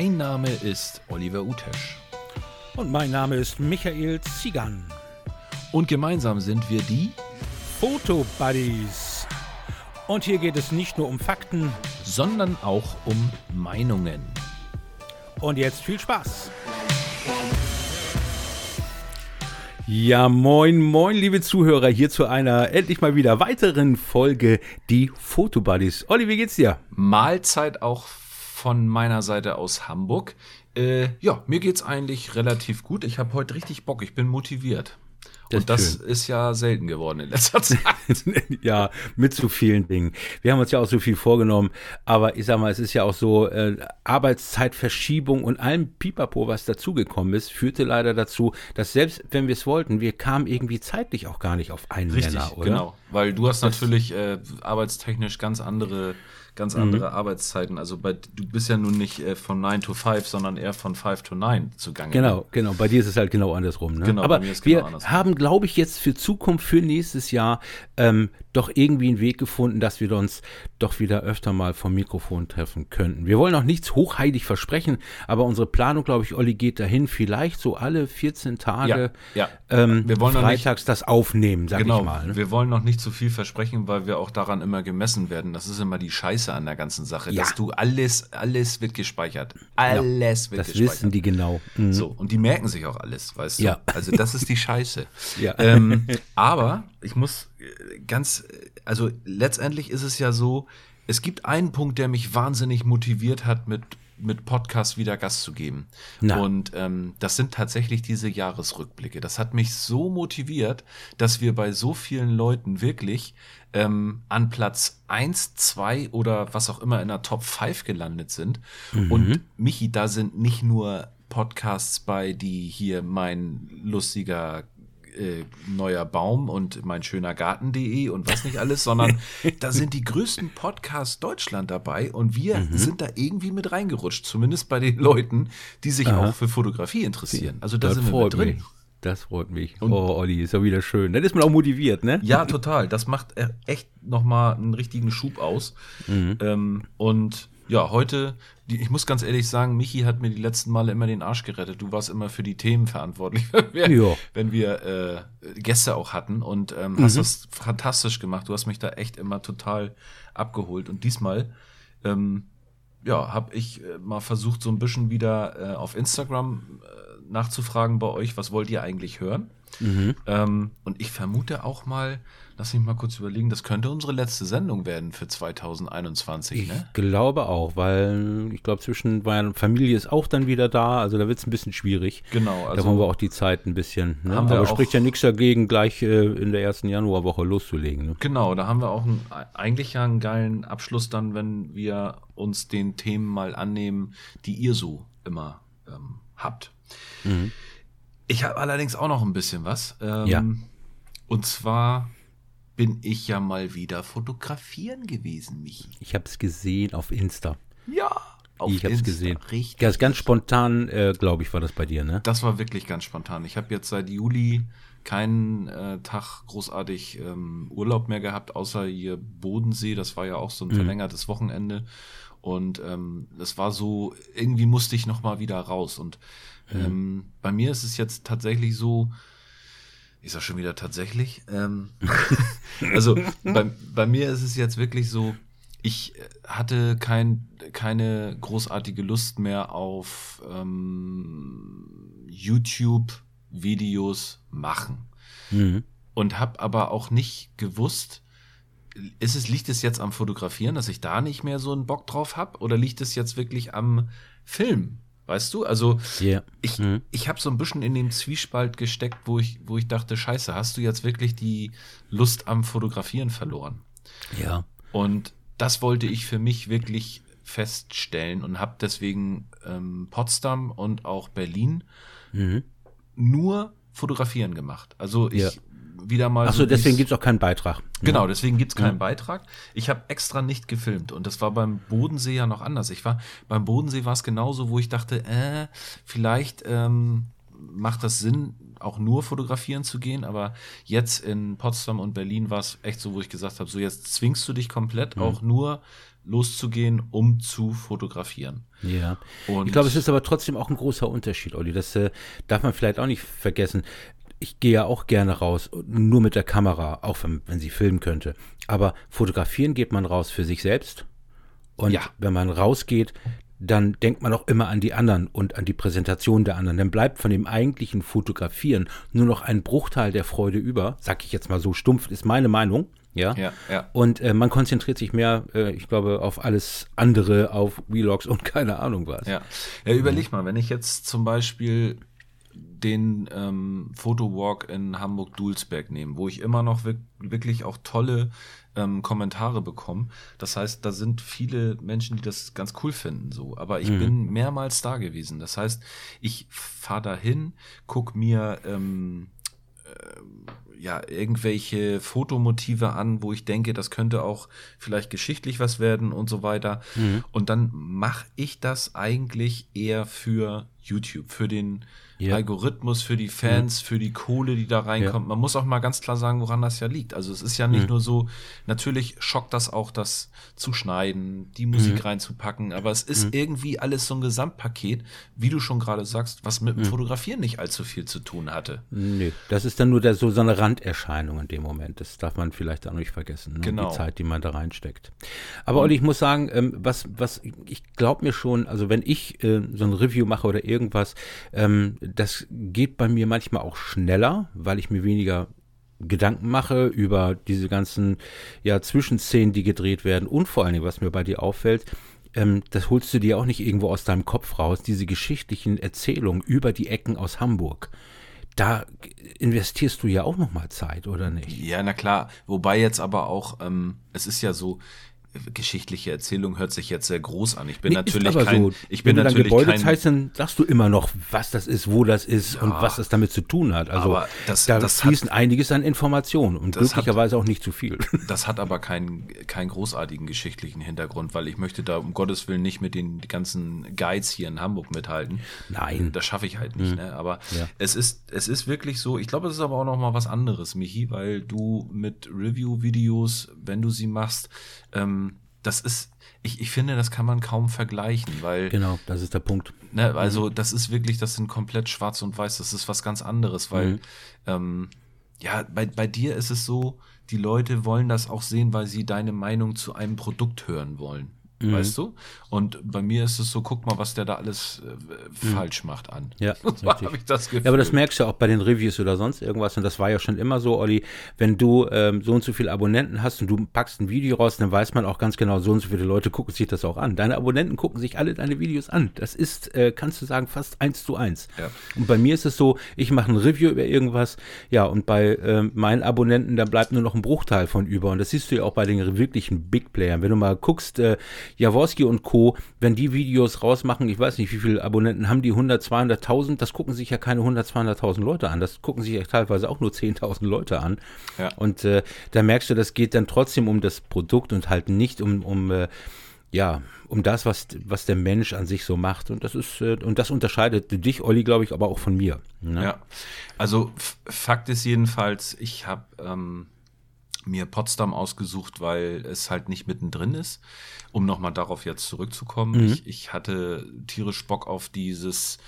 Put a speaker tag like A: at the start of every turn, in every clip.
A: Mein Name ist Oliver Utesch.
B: Und mein Name ist Michael Zigan.
A: Und gemeinsam sind wir die
B: Foto Buddies. Und hier geht es nicht nur um Fakten,
A: sondern auch um Meinungen.
B: Und jetzt viel Spaß. Ja, moin, moin, liebe Zuhörer, hier zu einer endlich mal wieder weiteren Folge Die Fotobuddies. Olli, wie geht's dir?
A: Mahlzeit auch von meiner Seite aus Hamburg. Äh, ja, mir geht's eigentlich relativ gut. Ich habe heute richtig Bock. Ich bin motiviert. Das und das schön. ist ja selten geworden in letzter Zeit.
B: ja, mit zu vielen Dingen. Wir haben uns ja auch so viel vorgenommen, aber ich sag mal, es ist ja auch so, äh, Arbeitszeitverschiebung und allem Pipapo, was dazugekommen ist, führte leider dazu, dass selbst wenn wir es wollten, wir kamen irgendwie zeitlich auch gar nicht auf einen
A: Richtig,
B: Nenner, oder?
A: Genau, weil du hast das natürlich äh, arbeitstechnisch ganz andere ganz mhm. andere mhm. Arbeitszeiten. Also bei, du bist ja nun nicht äh, von 9 to 5, sondern eher von 5 to 9 zugange.
B: Genau, genau. Bei dir ist es halt genau andersrum. Ne?
A: Genau,
B: Aber
A: genau
B: wir andersrum. haben, glaube ich, jetzt für Zukunft, für nächstes Jahr ähm, doch irgendwie einen Weg gefunden, dass wir uns doch wieder öfter mal vom Mikrofon treffen könnten. Wir wollen auch nichts hochheilig versprechen, aber unsere Planung, glaube ich, Olli, geht dahin, vielleicht so alle 14 Tage
A: ja, ja.
B: Ähm, wir wollen freitags nicht, das aufnehmen, sag
A: genau,
B: ich mal.
A: Ne? Wir wollen noch nicht zu viel versprechen, weil wir auch daran immer gemessen werden. Das ist immer die Scheiße an der ganzen Sache, ja. dass du alles, alles wird gespeichert. Alles wird
B: das
A: gespeichert.
B: Das wissen die genau.
A: Mhm. So, und die merken sich auch alles, weißt du?
B: Ja.
A: Also das ist die Scheiße.
B: ja.
A: Ähm, aber ich muss ganz, also letztendlich ist es ja so, es gibt einen Punkt, der mich wahnsinnig motiviert hat, mit, mit Podcast wieder Gast zu geben. Na. Und ähm, das sind tatsächlich diese Jahresrückblicke. Das hat mich so motiviert, dass wir bei so vielen Leuten wirklich ähm, an Platz eins, zwei oder was auch immer in der Top 5 gelandet sind. Mhm. Und Michi, da sind nicht nur Podcasts bei, die hier mein lustiger äh, neuer Baum und mein schöner Garten.de und was nicht alles, sondern da sind die größten Podcasts Deutschland dabei und wir mhm. sind da irgendwie mit reingerutscht, zumindest bei den Leuten, die sich Aha. auch für Fotografie interessieren. Also da das sind wir mit drin.
B: Mich. Das freut mich. Und oh, Olli, ist ja wieder schön. Dann ist man auch motiviert, ne?
A: Ja, total. Das macht echt nochmal einen richtigen Schub aus. Mhm. Ähm, und ja, heute, die, ich muss ganz ehrlich sagen, Michi hat mir die letzten Male immer den Arsch gerettet. Du warst immer für die Themen verantwortlich, wenn wir, wenn wir äh, Gäste auch hatten und ähm, mhm. hast das fantastisch gemacht. Du hast mich da echt immer total abgeholt. Und diesmal, ähm, ja, habe ich äh, mal versucht, so ein bisschen wieder äh, auf Instagram äh, nachzufragen bei euch, was wollt ihr eigentlich hören? Mhm. Ähm, und ich vermute auch mal, lass mich mal kurz überlegen, das könnte unsere letzte Sendung werden für 2021.
B: Ich
A: ne?
B: glaube auch, weil ich glaube, zwischen weil Familie ist auch dann wieder da, also da wird es ein bisschen schwierig.
A: Genau.
B: Also da wollen wir auch die Zeit ein bisschen. Ne? Aber spricht ja nichts dagegen, gleich äh, in der ersten Januarwoche loszulegen. Ne?
A: Genau, da haben wir auch einen, eigentlich ja einen geilen Abschluss dann, wenn wir uns den Themen mal annehmen, die ihr so immer ähm, habt. Mhm. Ich habe allerdings auch noch ein bisschen was.
B: Ähm, ja.
A: Und zwar bin ich ja mal wieder fotografieren gewesen, Michi.
B: Ich habe es gesehen auf Insta.
A: Ja,
B: auf ich habe es gesehen.
A: Richtig.
B: Ganz, ganz spontan, äh, glaube ich, war das bei dir, ne?
A: Das war wirklich ganz spontan. Ich habe jetzt seit Juli keinen äh, Tag großartig ähm, Urlaub mehr gehabt, außer hier Bodensee. Das war ja auch so ein mhm. verlängertes Wochenende. Und ähm, das war so, irgendwie musste ich noch mal wieder raus. Und mhm. ähm, bei mir ist es jetzt tatsächlich so, ich sag schon wieder tatsächlich. Ähm, also bei, bei mir ist es jetzt wirklich so, ich hatte kein, keine großartige Lust mehr auf ähm, YouTube-Videos machen. Mhm. Und habe aber auch nicht gewusst, ist es, liegt es jetzt am Fotografieren, dass ich da nicht mehr so einen Bock drauf habe? Oder liegt es jetzt wirklich am Film? Weißt du? Also
B: yeah.
A: ich,
B: mhm.
A: ich habe so ein bisschen in dem Zwiespalt gesteckt, wo ich, wo ich dachte, scheiße, hast du jetzt wirklich die Lust am Fotografieren verloren?
B: Ja.
A: Und das wollte ich für mich wirklich feststellen und habe deswegen ähm, Potsdam und auch Berlin mhm. nur fotografieren gemacht. Also ich,
B: ja
A: wieder mal.
B: Achso, so deswegen gibt es auch keinen Beitrag.
A: Genau, deswegen gibt es keinen ja. Beitrag. Ich habe extra nicht gefilmt und das war beim Bodensee ja noch anders. Ich war beim Bodensee war es genauso, wo ich dachte, äh, vielleicht ähm, macht das Sinn, auch nur fotografieren zu gehen, aber jetzt in Potsdam und Berlin war es echt so, wo ich gesagt habe, so jetzt zwingst du dich komplett mhm. auch nur loszugehen, um zu fotografieren.
B: Ja. Und ich glaube, es ist aber trotzdem auch ein großer Unterschied, Olli. Das äh, darf man vielleicht auch nicht vergessen. Ich gehe ja auch gerne raus, nur mit der Kamera, auch wenn, wenn sie filmen könnte. Aber fotografieren geht man raus für sich selbst. Und ja. wenn man rausgeht, dann denkt man auch immer an die anderen und an die Präsentation der anderen. Dann bleibt von dem eigentlichen Fotografieren nur noch ein Bruchteil der Freude über. Sag ich jetzt mal so stumpf, ist meine Meinung. Ja, ja, ja. Und äh, man konzentriert sich mehr, äh, ich glaube, auf alles andere, auf Vlogs und keine Ahnung was.
A: Ja, ja überleg mal, wenn ich jetzt zum Beispiel den ähm, Fotowalk in Hamburg-Dulsberg nehme, wo ich immer noch wirklich auch tolle ähm, Kommentare bekomme. Das heißt, da sind viele Menschen, die das ganz cool finden, so. Aber ich mhm. bin mehrmals da gewesen. Das heißt, ich fahre dahin, guck mir ähm, äh, ja irgendwelche Fotomotive an, wo ich denke, das könnte auch vielleicht geschichtlich was werden und so weiter. Mhm. Und dann mache ich das eigentlich eher für YouTube, für den ja. Algorithmus, für die Fans, mhm. für die Kohle, die da reinkommt. Ja. Man muss auch mal ganz klar sagen, woran das ja liegt. Also es ist ja nicht mhm. nur so, natürlich schockt das auch das Zuschneiden, die Musik mhm. reinzupacken, aber es ist mhm. irgendwie alles so ein Gesamtpaket, wie du schon gerade sagst, was mit dem mhm. Fotografieren nicht allzu viel zu tun hatte.
B: Nö, das ist dann nur der, so, so eine Randerscheinung in dem Moment. Das darf man vielleicht auch nicht vergessen. Ne?
A: Genau.
B: Die Zeit, die man da reinsteckt. Aber Olli, ich muss sagen, ähm, was, was, ich glaube mir schon, also wenn ich äh, so ein Review mache oder irgendwas, ähm, das geht bei mir manchmal auch schneller, weil ich mir weniger Gedanken mache über diese ganzen ja, Zwischenszenen, die gedreht werden und vor allen Dingen, was mir bei dir auffällt, ähm, das holst du dir auch nicht irgendwo aus deinem Kopf raus, diese geschichtlichen Erzählungen über die Ecken aus Hamburg. Da investierst du ja auch nochmal Zeit, oder nicht?
A: Ja, na klar. Wobei jetzt aber auch, ähm, es ist ja so, geschichtliche Erzählung hört sich jetzt sehr groß an. Ich bin nee, natürlich kein, so.
B: ich bin Wenn du natürlich Gebäude kein, zeigst, dann sagst du immer noch, was das ist, wo das ist ja, und was das damit zu tun hat. Also das, da das fließen hat, einiges an Informationen und glücklicherweise hat, auch nicht zu viel.
A: Das hat aber keinen keinen großartigen geschichtlichen Hintergrund, weil ich möchte da um Gottes Willen nicht mit den ganzen Guides hier in Hamburg mithalten.
B: Nein,
A: das schaffe ich halt nicht. Mhm. Ne? Aber ja. es ist es ist wirklich so. Ich glaube, es ist aber auch noch mal was anderes, Michi, weil du mit Review-Videos, wenn du sie machst, ähm, das ist, ich, ich finde, das kann man kaum vergleichen, weil.
B: Genau, das ist der Punkt.
A: Ne, also, das ist wirklich, das sind komplett schwarz und weiß, das ist was ganz anderes, weil, mhm. ähm, ja, bei, bei dir ist es so, die Leute wollen das auch sehen, weil sie deine Meinung zu einem Produkt hören wollen. Mhm. Weißt du? Und bei mir ist es so, guck mal, was der da alles äh, mhm. falsch macht an.
B: Ja, so habe ich das Gefühl. Ja, aber das merkst du auch bei den Reviews oder sonst irgendwas. Und das war ja schon immer so, Olli, wenn du ähm, so und so viele Abonnenten hast und du packst ein Video raus, dann weiß man auch ganz genau, so und so viele Leute gucken sich das auch an. Deine Abonnenten gucken sich alle deine Videos an. Das ist, äh, kannst du sagen, fast eins zu eins. Ja. Und bei mir ist es so, ich mache ein Review über irgendwas, ja, und bei äh, meinen Abonnenten, da bleibt nur noch ein Bruchteil von über. Und das siehst du ja auch bei den wirklichen Big Playern. Wenn du mal guckst, äh, Jaworski und Co., wenn die Videos rausmachen, ich weiß nicht, wie viele Abonnenten haben die, 100, 200.000, das gucken sich ja keine 100, 200.000 Leute an, das gucken sich ja teilweise auch nur 10.000 Leute an. Ja. Und äh, da merkst du, das geht dann trotzdem um das Produkt und halt nicht um, um äh, ja, um das, was, was der Mensch an sich so macht. Und das ist, äh, und das unterscheidet dich, Olli, glaube ich, aber auch von mir.
A: Ne? Ja. Also Fakt ist jedenfalls, ich habe ähm, mir Potsdam ausgesucht, weil es halt nicht mittendrin ist. Um nochmal darauf jetzt zurückzukommen, mhm. ich, ich hatte tierisch Bock auf dieses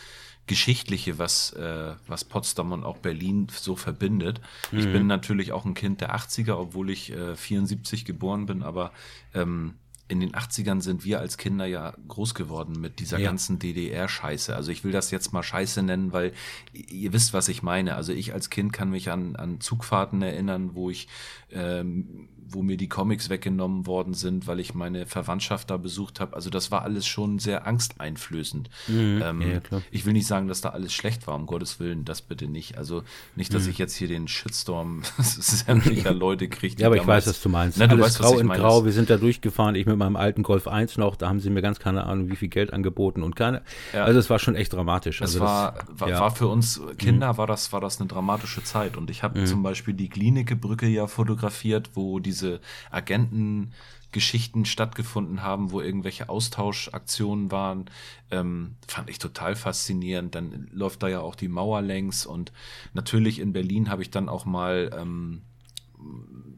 A: Geschichtliche, was, äh, was Potsdam und auch Berlin so verbindet. Mhm. Ich bin natürlich auch ein Kind der 80er, obwohl ich äh, 74 geboren bin, aber ähm, in den 80ern sind wir als Kinder ja groß geworden mit dieser ja. ganzen DDR-Scheiße. Also ich will das jetzt mal Scheiße nennen, weil ihr wisst, was ich meine. Also ich als Kind kann mich an, an Zugfahrten erinnern, wo ich ähm, wo mir die Comics weggenommen worden sind, weil ich meine Verwandtschaft da besucht habe. Also das war alles schon sehr angsteinflößend. Mhm, ähm, ja, ich will nicht sagen, dass da alles schlecht war, um Gottes Willen, das bitte nicht. Also nicht, dass mhm. ich jetzt hier den Shitstorm sämtlicher Leute kriege.
B: Ja, aber ich weiß, was du meinst. Na, du alles weißt, grau in grau, wir sind da durchgefahren, ich mit meinem alten Golf 1 noch, da haben sie mir ganz keine Ahnung, wie viel Geld angeboten und keine. Ja. Also es war schon echt dramatisch.
A: Also
B: es
A: war, das, war, ja. war, für uns Kinder, mhm. war, das, war das eine dramatische Zeit. Und ich habe mhm. zum Beispiel die Klinikebrücke ja fotografiert, wo diese diese Agenten Geschichten stattgefunden haben, wo irgendwelche Austauschaktionen waren, ähm, fand ich total faszinierend. Dann läuft da ja auch die Mauer längs und natürlich in Berlin habe ich dann auch mal ähm,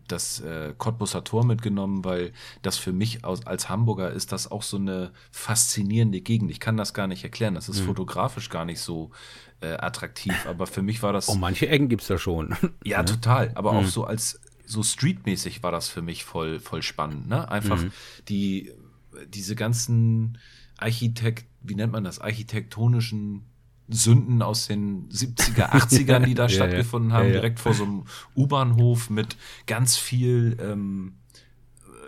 A: das äh, Cottbusser Tor mitgenommen, weil das für mich aus, als Hamburger ist das auch so eine faszinierende Gegend. Ich kann das gar nicht erklären. Das ist mhm. fotografisch gar nicht so äh, attraktiv, aber für mich war das.
B: Oh, manche Ecken gibt es da schon.
A: Ja, total. Aber mhm. auch so als so streetmäßig war das für mich voll, voll spannend. Ne? Einfach mhm. die, diese ganzen Architekt, wie nennt man das, architektonischen Sünden aus den 70er, 80ern, die da ja, stattgefunden ja. haben, ja, direkt vor so einem U-Bahnhof mit ganz viel, ähm,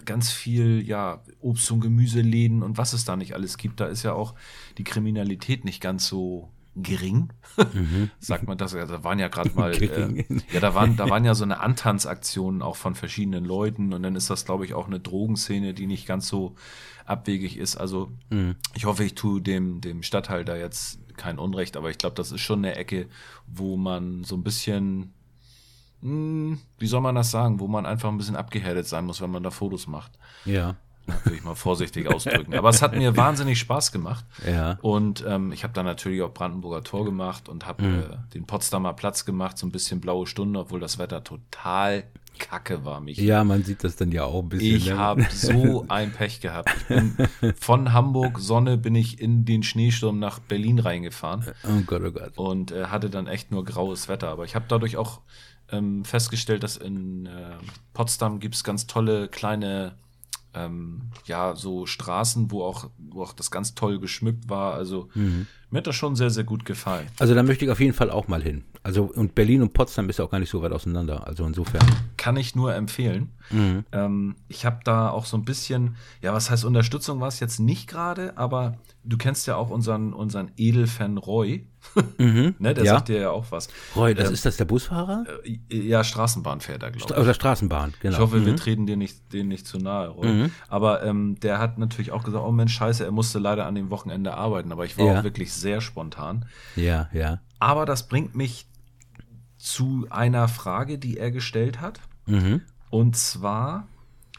A: ganz viel, ja, Obst- und Gemüseläden und was es da nicht alles gibt. Da ist ja auch die Kriminalität nicht ganz so gering, mhm. sagt man das. Ja, da waren ja gerade mal, äh, ja, da waren, da waren ja so eine Antanzaktionen auch von verschiedenen Leuten und dann ist das, glaube ich, auch eine Drogenszene, die nicht ganz so abwegig ist. Also mhm. ich hoffe, ich tue dem, dem Stadtteil da jetzt kein Unrecht, aber ich glaube, das ist schon eine Ecke, wo man so ein bisschen, mh, hm, wie soll man das sagen, wo man einfach ein bisschen abgehärtet sein muss, wenn man da Fotos macht.
B: Ja.
A: Will ich mal vorsichtig ausdrücken. Aber es hat mir wahnsinnig Spaß gemacht.
B: Ja.
A: Und ähm, ich habe dann natürlich auch Brandenburger Tor gemacht und habe mhm. äh, den Potsdamer Platz gemacht, so ein bisschen blaue Stunde, obwohl das Wetter total kacke war mich.
B: Ja, man sieht das dann ja auch ein bisschen.
A: Ich ne? habe so ein Pech gehabt. Ich bin von Hamburg Sonne bin ich in den Schneesturm nach Berlin reingefahren.
B: Oh Gott, oh Gott.
A: Und äh, hatte dann echt nur graues Wetter. Aber ich habe dadurch auch ähm, festgestellt, dass in äh, Potsdam gibt es ganz tolle kleine ähm, ja, so Straßen, wo auch, wo auch das ganz toll geschmückt war. Also mhm. mir hat das schon sehr, sehr gut gefallen.
B: Also da möchte ich auf jeden Fall auch mal hin. Also und Berlin und Potsdam ist ja auch gar nicht so weit auseinander. Also insofern.
A: Kann ich nur empfehlen. Mhm. Ähm, ich habe da auch so ein bisschen, ja, was heißt Unterstützung war es jetzt nicht gerade, aber du kennst ja auch unseren, unseren Edelfan Roy.
B: Mhm.
A: ne, der
B: ja.
A: sagt dir ja auch was.
B: Roy, das ähm, ist das der Busfahrer?
A: Äh, ja, Straßenbahn fährt er, glaube
B: ich. Oder Straßenbahn, genau.
A: Ich hoffe, mhm. wir treten dir nicht, denen nicht zu nahe, Roy. Mhm. Aber ähm, der hat natürlich auch gesagt, oh Mensch, scheiße, er musste leider an dem Wochenende arbeiten. Aber ich war ja. auch wirklich sehr spontan.
B: Ja, ja.
A: Aber das bringt mich zu einer Frage, die er gestellt hat.
B: Mhm.
A: Und zwar,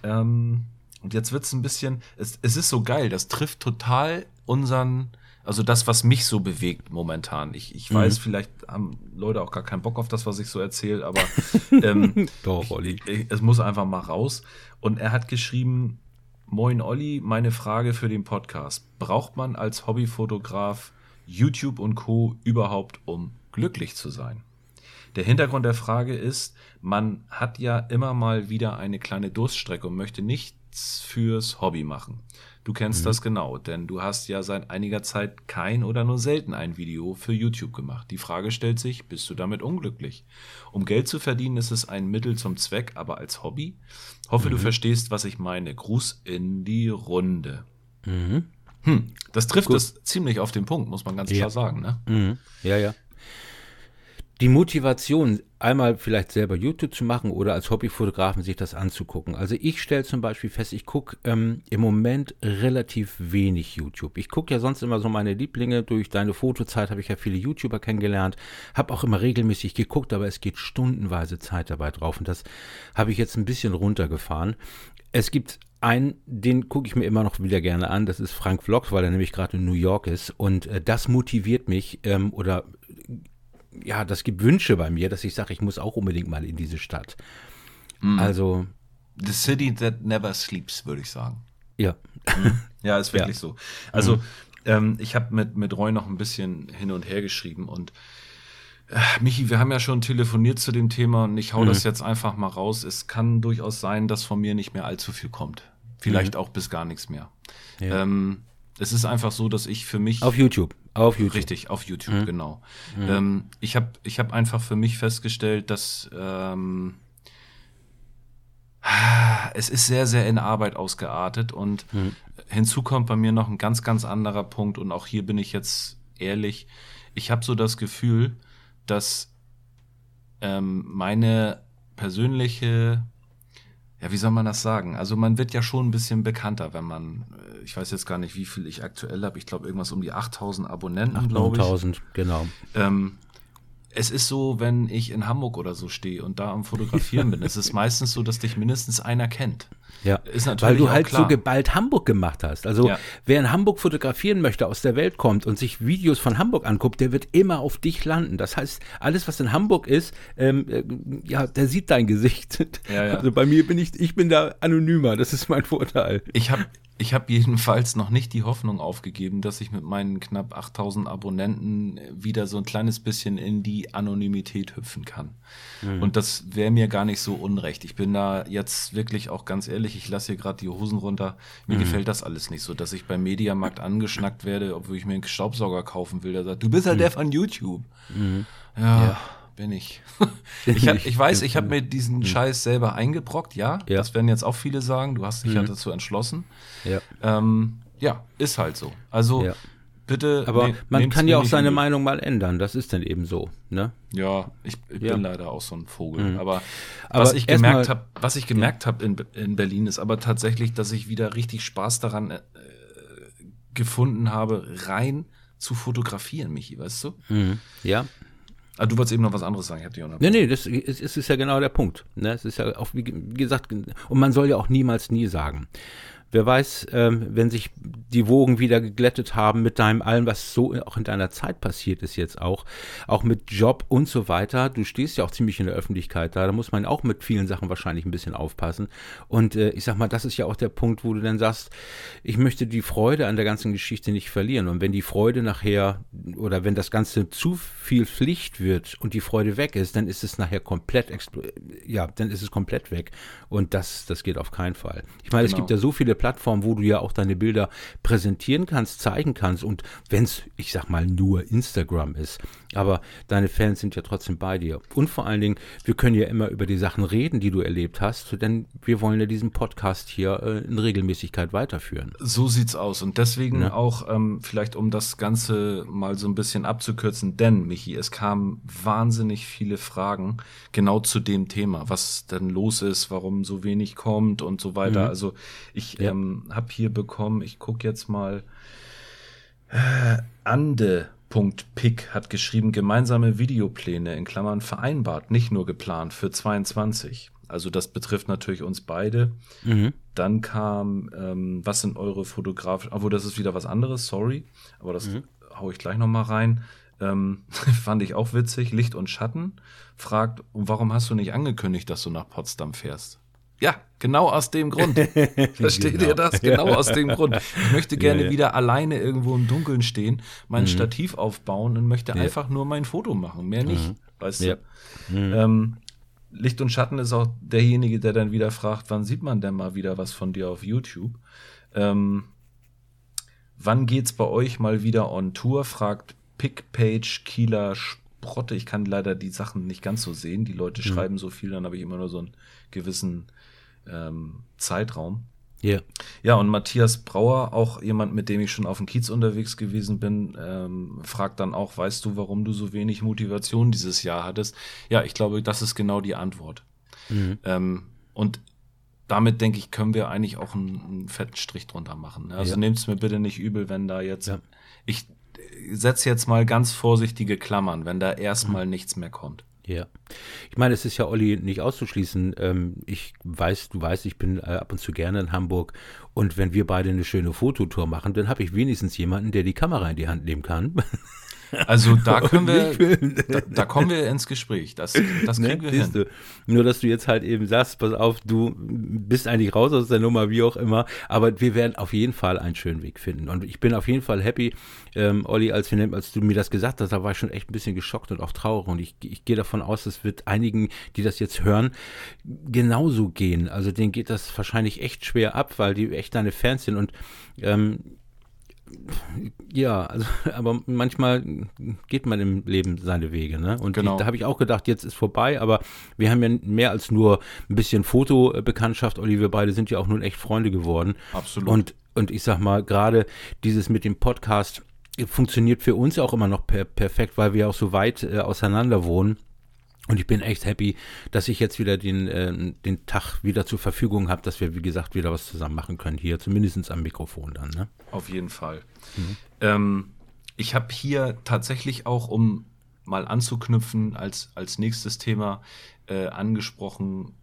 A: ähm, und jetzt wird es ein bisschen, es, es ist so geil, das trifft total unseren, also das, was mich so bewegt momentan. Ich, ich weiß, mhm. vielleicht haben Leute auch gar keinen Bock auf das, was ich so erzähle, aber ähm,
B: Doch, Olli.
A: Ich, ich, es muss einfach mal raus. Und er hat geschrieben, Moin Olli, meine Frage für den Podcast. Braucht man als Hobbyfotograf YouTube und Co. überhaupt, um glücklich zu sein? Der Hintergrund der Frage ist, man hat ja immer mal wieder eine kleine Durststrecke und möchte nichts fürs Hobby machen. Du kennst mhm. das genau, denn du hast ja seit einiger Zeit kein oder nur selten ein Video für YouTube gemacht. Die Frage stellt sich, bist du damit unglücklich? Um Geld zu verdienen ist es ein Mittel zum Zweck, aber als Hobby? Hoffe, mhm. du verstehst, was ich meine. Gruß in die Runde.
B: Mhm.
A: Hm, das trifft es ziemlich auf den Punkt, muss man ganz
B: ja.
A: klar sagen. Ne?
B: Mhm. Ja, ja die Motivation, einmal vielleicht selber YouTube zu machen oder als Hobbyfotografen sich das anzugucken. Also ich stelle zum Beispiel fest, ich gucke ähm, im Moment relativ wenig YouTube. Ich gucke ja sonst immer so meine Lieblinge. Durch deine Fotozeit habe ich ja viele YouTuber kennengelernt, habe auch immer regelmäßig geguckt, aber es geht stundenweise Zeit dabei drauf und das habe ich jetzt ein bisschen runtergefahren. Es gibt einen, den gucke ich mir immer noch wieder gerne an, das ist Frank Vlogs, weil er nämlich gerade in New York ist und äh, das motiviert mich ähm, oder ja, das gibt Wünsche bei mir, dass ich sage, ich muss auch unbedingt mal in diese Stadt. Mhm. Also.
A: The city that never sleeps, würde ich sagen.
B: Ja.
A: Mhm. Ja, ist wirklich ja. so. Also, mhm. ähm, ich habe mit, mit Roy noch ein bisschen hin und her geschrieben und äh, Michi, wir haben ja schon telefoniert zu dem Thema und ich hau mhm. das jetzt einfach mal raus. Es kann durchaus sein, dass von mir nicht mehr allzu viel kommt. Vielleicht mhm. auch bis gar nichts mehr. Ja. Ähm, es ist einfach so, dass ich für mich.
B: Auf YouTube. Auf YouTube.
A: Richtig, auf YouTube, mhm. genau. Mhm. Ähm, ich habe ich hab einfach für mich festgestellt, dass ähm, es ist sehr, sehr in Arbeit ausgeartet und mhm. hinzu kommt bei mir noch ein ganz, ganz anderer Punkt und auch hier bin ich jetzt ehrlich. Ich habe so das Gefühl, dass ähm, meine persönliche ja, wie soll man das sagen? Also man wird ja schon ein bisschen bekannter, wenn man, äh, ich weiß jetzt gar nicht, wie viel ich aktuell habe. Ich glaube irgendwas um die 8000 Abonnenten, glaube ich. 8000,
B: genau.
A: Ähm, es ist so, wenn ich in Hamburg oder so stehe und da am Fotografieren bin, es ist meistens so, dass dich mindestens einer kennt.
B: Ja, ist natürlich weil du halt klar. so geballt Hamburg gemacht hast. Also ja. wer in Hamburg fotografieren möchte, aus der Welt kommt und sich Videos von Hamburg anguckt, der wird immer auf dich landen. Das heißt, alles, was in Hamburg ist, ähm, äh, ja, der sieht dein Gesicht. Ja, ja. Also bei mir bin ich, ich bin da anonymer. Das ist mein Vorteil.
A: Ich habe ich habe jedenfalls noch nicht die Hoffnung aufgegeben, dass ich mit meinen knapp 8000 Abonnenten wieder so ein kleines bisschen in die Anonymität hüpfen kann. Mhm. Und das wäre mir gar nicht so unrecht. Ich bin da jetzt wirklich auch ganz ehrlich, ich lasse hier gerade die Hosen runter. Mir mhm. gefällt das alles nicht so, dass ich beim Mediamarkt angeschnackt werde, obwohl ich mir einen Staubsauger kaufen will. Der sagt, du bist halt mhm. der von YouTube. Mhm. ja. ja bin ich. ich, hab, ich weiß, ich habe mir diesen mhm. Scheiß selber eingebrockt, ja? ja. Das werden jetzt auch viele sagen. Du hast dich mhm. ja dazu entschlossen. Ja. Ähm, ja, ist halt so. Also ja. bitte.
B: Aber ne, man kann ja auch seine übel. Meinung mal ändern. Das ist dann eben so, ne?
A: Ja, ich, ich bin leider auch so ein Vogel. Mhm. Aber, aber, was ich gemerkt habe, was ich gemerkt habe in, in Berlin, ist aber tatsächlich, dass ich wieder richtig Spaß daran äh, gefunden habe, rein zu fotografieren, Michi, weißt du?
B: Mhm. Ja.
A: Ah, du wolltest eben noch was anderes sagen, ich hatte
B: Nee, nee, das ist, ist, ja genau der Punkt. Ne? Es ist ja auch, wie gesagt, und man soll ja auch niemals nie sagen. Wer weiß, ähm, wenn sich die Wogen wieder geglättet haben mit deinem allem, was so auch in deiner Zeit passiert ist jetzt auch, auch mit Job und so weiter. Du stehst ja auch ziemlich in der Öffentlichkeit da, da muss man auch mit vielen Sachen wahrscheinlich ein bisschen aufpassen. Und äh, ich sag mal, das ist ja auch der Punkt, wo du dann sagst, ich möchte die Freude an der ganzen Geschichte nicht verlieren. Und wenn die Freude nachher oder wenn das Ganze zu viel Pflicht wird und die Freude weg ist, dann ist es nachher komplett, ja, dann ist es komplett weg. Und das, das geht auf keinen Fall. Ich meine, genau. es gibt ja so viele Plattform, wo du ja auch deine Bilder präsentieren kannst, zeigen kannst. Und wenn es, ich sag mal, nur Instagram ist, aber deine Fans sind ja trotzdem bei dir. Und vor allen Dingen, wir können ja immer über die Sachen reden, die du erlebt hast, denn wir wollen ja diesen Podcast hier äh, in Regelmäßigkeit weiterführen.
A: So sieht's aus. Und deswegen ja. auch, ähm, vielleicht um das Ganze mal so ein bisschen abzukürzen, denn, Michi, es kamen wahnsinnig viele Fragen genau zu dem Thema, was denn los ist, warum so wenig kommt und so weiter. Mhm. Also ich ja. ähm, habe hier bekommen, ich gucke jetzt mal, äh, Ande Pick hat geschrieben, gemeinsame Videopläne in Klammern vereinbart, nicht nur geplant für 22. Also das betrifft natürlich uns beide. Mhm. Dann kam, ähm, was sind eure Fotografien, obwohl das ist wieder was anderes, sorry, aber das mhm. hau ich gleich nochmal rein. Ähm, fand ich auch witzig. Licht und Schatten fragt, warum hast du nicht angekündigt, dass du nach Potsdam fährst? Ja, genau aus dem Grund. Versteht genau. ihr das? Genau aus dem Grund. Ich möchte gerne ja, ja. wieder alleine irgendwo im Dunkeln stehen, mein mhm. Stativ aufbauen und möchte ja. einfach nur mein Foto machen, mehr nicht. Mhm. Weißt du? Mhm. Ähm, Licht und Schatten ist auch derjenige, der dann wieder fragt, wann sieht man denn mal wieder was von dir auf YouTube? Ähm, wann geht's bei euch mal wieder on Tour? fragt Pickpage Kieler Sprotte. Ich kann leider die Sachen nicht ganz so sehen. Die Leute mhm. schreiben so viel, dann habe ich immer nur so einen gewissen ähm, Zeitraum.
B: Yeah.
A: Ja, und Matthias Brauer, auch jemand, mit dem ich schon auf dem Kiez unterwegs gewesen bin, ähm, fragt dann auch, weißt du, warum du so wenig Motivation dieses Jahr hattest? Ja, ich glaube, das ist genau die Antwort. Mhm. Ähm, und damit, denke ich, können wir eigentlich auch einen, einen fetten Strich drunter machen. Also ja. nehmt es mir bitte nicht übel, wenn da jetzt, ja. ich setze jetzt mal ganz vorsichtige Klammern, wenn da erstmal mhm. nichts mehr kommt.
B: Ja. Ich meine, es ist ja, Olli, nicht auszuschließen. Ähm, ich weiß, du weißt, ich bin äh, ab und zu gerne in Hamburg. Und wenn wir beide eine schöne Fototour machen, dann habe ich wenigstens jemanden, der die Kamera in die Hand nehmen kann.
A: Also da können wir, da, da, kommen wir ins Gespräch. Das, das ne, kriegen ne? wir hin.
B: Du. Nur, dass du jetzt halt eben sagst, pass auf, du bist eigentlich raus aus der Nummer, wie auch immer. Aber wir werden auf jeden Fall einen schönen Weg finden. Und ich bin auf jeden Fall happy, ähm, Olli, als, wir, als du mir das gesagt hast, da war ich schon echt ein bisschen geschockt und auch traurig. Und ich, ich gehe davon aus, es wird einigen, die das jetzt hören, genauso gehen. Also denen geht das wahrscheinlich echt schwer ab, weil die echt deine Fans sind. Und ähm, ja, also, aber manchmal geht man im Leben seine Wege, ne? Und genau. ich, da habe ich auch gedacht, jetzt ist vorbei, aber wir haben ja mehr als nur ein bisschen Fotobekanntschaft. Olli, wir beide sind ja auch nun echt Freunde geworden.
A: Absolut.
B: Und, und ich sag mal, gerade dieses mit dem Podcast funktioniert für uns auch immer noch per perfekt, weil wir auch so weit äh, auseinander wohnen. Und ich bin echt happy, dass ich jetzt wieder den, äh, den Tag wieder zur Verfügung habe, dass wir, wie gesagt, wieder was zusammen machen können hier, zumindest am Mikrofon dann. Ne?
A: Auf jeden Fall. Mhm. Ähm, ich habe hier tatsächlich auch, um mal anzuknüpfen, als, als nächstes Thema äh, angesprochen,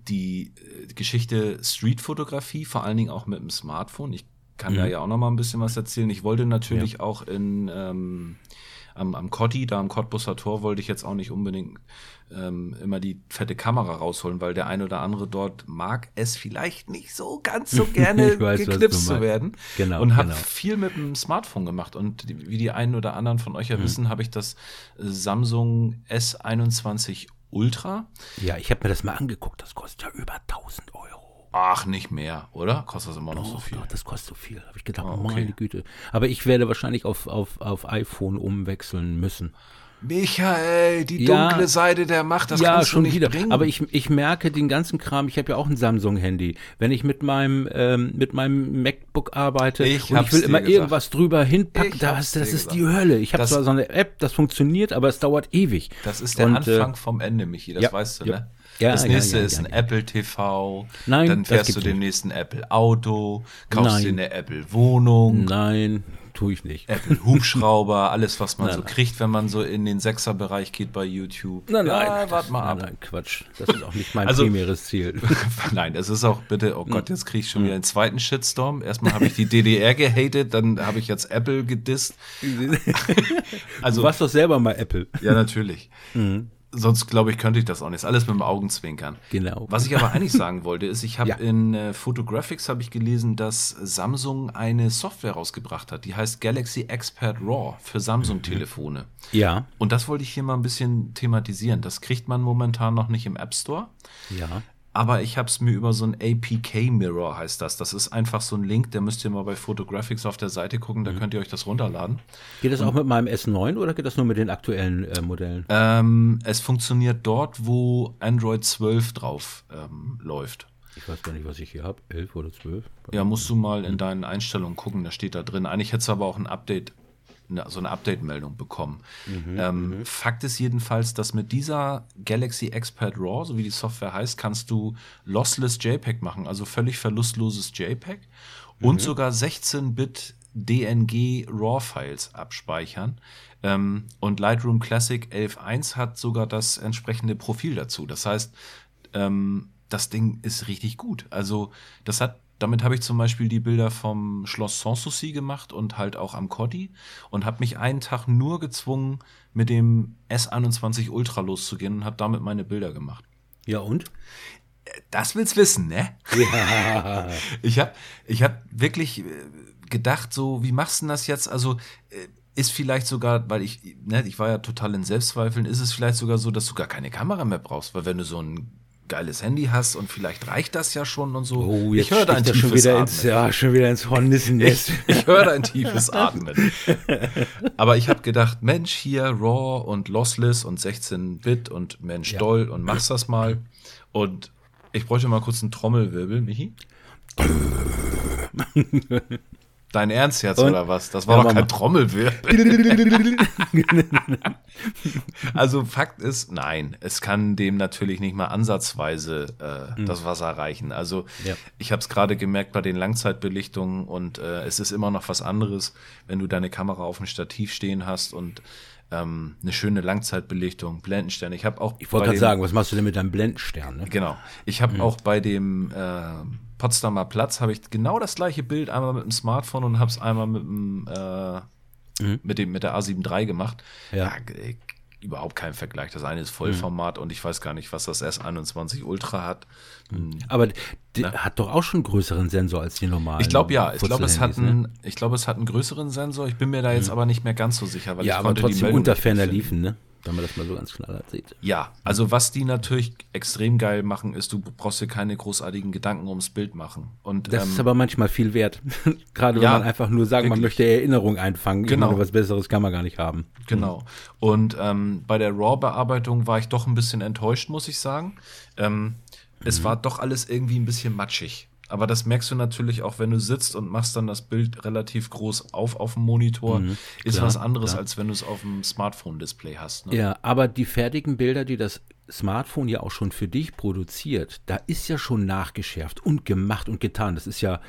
A: die äh, Geschichte Streetfotografie, vor allen Dingen auch mit dem Smartphone. Ich kann mhm. da ja auch noch mal ein bisschen was erzählen. Ich wollte natürlich ja. auch in ähm, am, am Cotti, da am Cottbusser Tor, wollte ich jetzt auch nicht unbedingt ähm, immer die fette Kamera rausholen, weil der ein oder andere dort mag es vielleicht nicht so ganz so gerne weiß, geknipst zu werden. Genau, und habe genau. viel mit dem Smartphone gemacht. Und wie die einen oder anderen von euch ja mhm. wissen, habe ich das Samsung S21 Ultra.
B: Ja, ich habe mir das mal angeguckt. Das kostet ja über 1000 Euro.
A: Ach, nicht mehr, oder? Kostet das immer noch so viel?
B: Doch, das kostet so viel. Habe ich gedacht, oh, okay. meine Güte. Aber ich werde wahrscheinlich auf, auf, auf iPhone umwechseln müssen.
A: Michael, die ja, dunkle Seite der Macht, das ja, kannst schon du nicht wieder. bringen.
B: Aber ich, ich merke den ganzen Kram, ich habe ja auch ein Samsung-Handy. Wenn ich mit meinem, ähm, mit meinem MacBook arbeite ich und ich will immer gesagt. irgendwas drüber hinpacken, das, das ist gesagt. die Hölle. Ich habe zwar so eine App, das funktioniert, aber es dauert ewig.
A: Das ist der und, Anfang äh, vom Ende, Michi, das ja, weißt du, ne? Ja, das nächste ja, ja, ist ein Apple TV. Nein, dann fährst du den nächsten Apple Auto, kaufst nein. dir eine Apple Wohnung.
B: Nein, tue ich nicht.
A: Apple Hubschrauber, alles, was man nein, so nein. kriegt, wenn man so in den Sechserbereich geht bei YouTube.
B: Nein, nein, ja, warte mal ab. Nein, Quatsch. Das ist auch nicht mein also, primäres Ziel.
A: nein, es ist auch bitte, oh Gott, jetzt kriege ich schon wieder einen zweiten Shitstorm. Erstmal habe ich die DDR gehatet, dann habe ich jetzt Apple gedisst.
B: also, du warst doch selber mal Apple.
A: Ja, natürlich. Mhm sonst glaube ich, könnte ich das auch nicht. Ist alles mit dem Augenzwinkern.
B: Genau.
A: Was ich aber eigentlich sagen wollte, ist, ich habe ja. in äh, Photographics habe ich gelesen, dass Samsung eine Software rausgebracht hat, die heißt Galaxy Expert RAW für Samsung-Telefone.
B: Ja.
A: Und das wollte ich hier mal ein bisschen thematisieren. Das kriegt man momentan noch nicht im App Store.
B: Ja
A: aber ich habe es mir über so ein APK-Mirror heißt das. Das ist einfach so ein Link, der müsst ihr mal bei Photographics auf der Seite gucken, da mhm. könnt ihr euch das runterladen.
B: Geht das auch mit meinem S9 oder geht das nur mit den aktuellen äh, Modellen?
A: Ähm, es funktioniert dort, wo Android 12 drauf ähm, läuft.
B: Ich weiß gar nicht, was ich hier habe, 11 oder 12.
A: Ja, musst du mal in deinen Einstellungen gucken, da steht da drin. Eigentlich hättest du aber auch ein Update eine, so eine Update-Meldung bekommen. Mhm, ähm, mhm. Fakt ist jedenfalls, dass mit dieser Galaxy Expert RAW, so wie die Software heißt, kannst du lossless JPEG machen, also völlig verlustloses JPEG mhm. und sogar 16-Bit DNG RAW-Files abspeichern. Ähm, und Lightroom Classic 11.1 hat sogar das entsprechende Profil dazu. Das heißt, ähm, das Ding ist richtig gut. Also, das hat damit habe ich zum Beispiel die Bilder vom Schloss Sanssouci gemacht und halt auch am Cotti und habe mich einen Tag nur gezwungen, mit dem S21 Ultra loszugehen und habe damit meine Bilder gemacht.
B: Ja und?
A: Das willst wissen, ne? Ja. ich habe ich hab wirklich äh, gedacht, so, wie machst du das jetzt? Also äh, ist vielleicht sogar, weil ich, ne, ich war ja total in Selbstzweifeln, ist es vielleicht sogar so, dass du gar keine Kamera mehr brauchst, weil wenn du so ein geiles Handy hast und vielleicht reicht das ja schon und so.
B: Oh, jetzt ich höre da ein tiefes schon wieder Atmen. Ins, ja, schon wieder ins Hornissen
A: jetzt. Ich, ich höre da ein tiefes Atmen. Aber ich habe gedacht, Mensch, hier RAW und Lossless und 16-Bit und Mensch, ja. doll und machst das mal. Und ich bräuchte mal kurz einen Trommelwirbel, Michi. Dein Ernst jetzt Und? oder was? Das war ja, doch kein Trommelwirbel. also Fakt ist, nein, es kann dem natürlich nicht mal ansatzweise äh, mhm. das Wasser reichen. Also ja. ich habe es gerade gemerkt bei den Langzeitbelichtungen und äh, es ist immer noch was anderes, wenn du deine Kamera auf dem Stativ stehen hast und ähm, eine schöne Langzeitbelichtung, Blendenstern. Ich habe auch.
B: Ich wollte gerade sagen, was machst du denn mit deinem Blendenstern? Ne?
A: Genau. Ich habe mhm. auch bei dem äh, Potsdamer Platz habe ich genau das gleiche Bild einmal mit dem Smartphone und habe es einmal mit dem, äh, mhm. mit dem mit der A7 III gemacht. Ja. ja überhaupt kein Vergleich. Das eine ist Vollformat mhm. und ich weiß gar nicht, was das S21 Ultra hat.
B: Mhm. Aber der ja. hat doch auch schon einen größeren Sensor als die normalen.
A: Ich glaube ja. Ich glaube, es hat einen, ne? ich glaube, es hat einen größeren Sensor. Ich bin mir da jetzt mhm. aber nicht mehr ganz so sicher,
B: weil ja, ich aber konnte trotzdem unter ferner liefen, ne? Wenn man das mal so ganz knallhart sieht.
A: Ja, also was die natürlich extrem geil machen, ist, du brauchst dir keine großartigen Gedanken ums Bild machen. Und,
B: das ähm, ist aber manchmal viel wert. Gerade ja, wenn man einfach nur sagt, wirklich. man möchte Erinnerung einfangen. Genau. Meine, was Besseres kann man gar nicht haben.
A: Genau. Und ähm, bei der RAW-Bearbeitung war ich doch ein bisschen enttäuscht, muss ich sagen. Ähm, mhm. Es war doch alles irgendwie ein bisschen matschig. Aber das merkst du natürlich auch, wenn du sitzt und machst dann das Bild relativ groß auf auf dem Monitor. Mhm, ist klar, was anderes, klar. als wenn du es auf dem Smartphone-Display hast.
B: Ne? Ja, aber die fertigen Bilder, die das Smartphone ja auch schon für dich produziert, da ist ja schon nachgeschärft und gemacht und getan. Das ist ja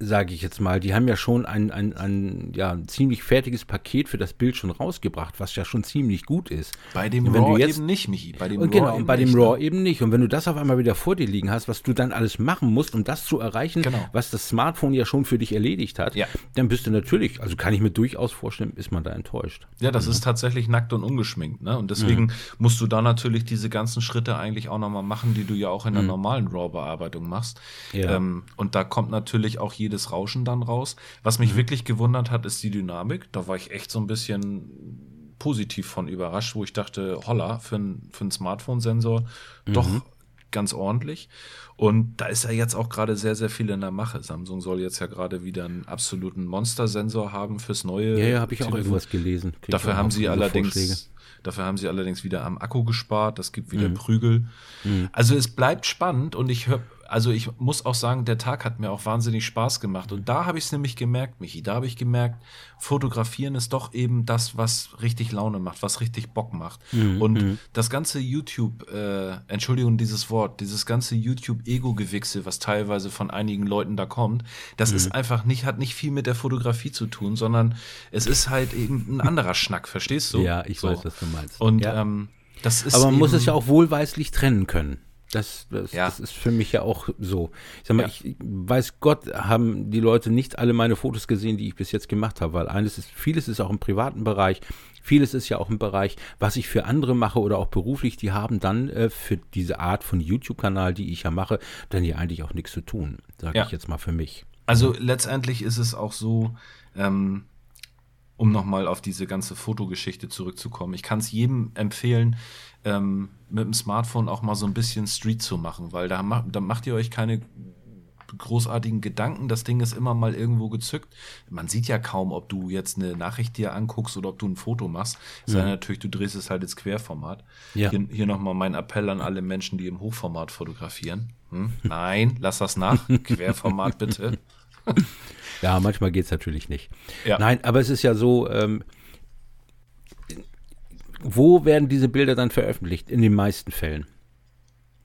B: sage ich jetzt mal. Die haben ja schon ein, ein, ein, ja, ein ziemlich fertiges Paket für das Bild schon rausgebracht, was ja schon ziemlich gut ist.
A: Bei dem Raw jetzt, eben nicht, Michi.
B: Bei dem und genau, und bei dem Raw ne? eben nicht. Und wenn du das auf einmal wieder vor dir liegen hast, was du dann alles machen musst, um das zu erreichen, genau. was das Smartphone ja schon für dich erledigt hat, ja. dann bist du natürlich, also kann ich mir durchaus vorstellen, ist man da enttäuscht.
A: Ja, das mhm. ist tatsächlich nackt und ungeschminkt. Ne? Und deswegen mhm. musst du da natürlich diese ganzen Schritte eigentlich auch nochmal machen, die du ja auch in der mhm. normalen RAW-Bearbeitung machst. Ja. Ähm, und da kommt natürlich auch jedes Rauschen dann raus. Was mich mhm. wirklich gewundert hat, ist die Dynamik. Da war ich echt so ein bisschen positiv von überrascht, wo ich dachte, holla, für, ein, für einen Smartphone-Sensor mhm. doch ganz ordentlich. Und da ist ja jetzt auch gerade sehr, sehr viel in der Mache. Samsung soll jetzt ja gerade wieder einen absoluten Monster-Sensor haben fürs neue.
B: Ja, ja, habe ich auch irgendwas gelesen.
A: Krieg dafür haben sie allerdings, Vorschläge. dafür haben sie allerdings wieder am Akku gespart. Das gibt wieder mhm. Prügel. Mhm. Also es bleibt spannend und ich höre also ich muss auch sagen, der Tag hat mir auch wahnsinnig Spaß gemacht. Und da habe ich es nämlich gemerkt, Michi. Da habe ich gemerkt, fotografieren ist doch eben das, was richtig Laune macht, was richtig Bock macht. Mhm. Und mhm. das ganze YouTube, äh, Entschuldigung, dieses Wort, dieses ganze YouTube-Ego-Gewichse, was teilweise von einigen Leuten da kommt, das mhm. ist einfach nicht, hat nicht viel mit der Fotografie zu tun, sondern es ist halt eben ein anderer Schnack, verstehst du?
B: Ja, ich so. weiß, was du meinst.
A: Und ja. ähm, das ist.
B: Aber man muss es ja auch wohlweislich trennen können. Das, das, ja. das, ist für mich ja auch so. Ich sag mal, ja. ich weiß Gott, haben die Leute nicht alle meine Fotos gesehen, die ich bis jetzt gemacht habe, weil eines ist, vieles ist auch im privaten Bereich, vieles ist ja auch im Bereich, was ich für andere mache oder auch beruflich, die haben dann äh, für diese Art von YouTube-Kanal, die ich ja mache, dann ja eigentlich auch nichts zu tun, sage ja. ich jetzt mal für mich.
A: Also letztendlich ist es auch so, ähm, um nochmal auf diese ganze Fotogeschichte zurückzukommen. Ich kann es jedem empfehlen, ähm, mit dem Smartphone auch mal so ein bisschen Street zu machen, weil da, macht, da macht ihr euch keine großartigen Gedanken. Das Ding ist immer mal irgendwo gezückt. Man sieht ja kaum, ob du jetzt eine Nachricht dir anguckst oder ob du ein Foto machst. Mhm. Sei natürlich, du drehst es halt ins Querformat. Ja. Hier, hier nochmal mein Appell an alle Menschen, die im Hochformat fotografieren. Hm? Nein, lass das nach. Querformat bitte.
B: ja, manchmal geht es natürlich nicht. Ja. Nein, aber es ist ja so, ähm, wo werden diese Bilder dann veröffentlicht? In den meisten Fällen.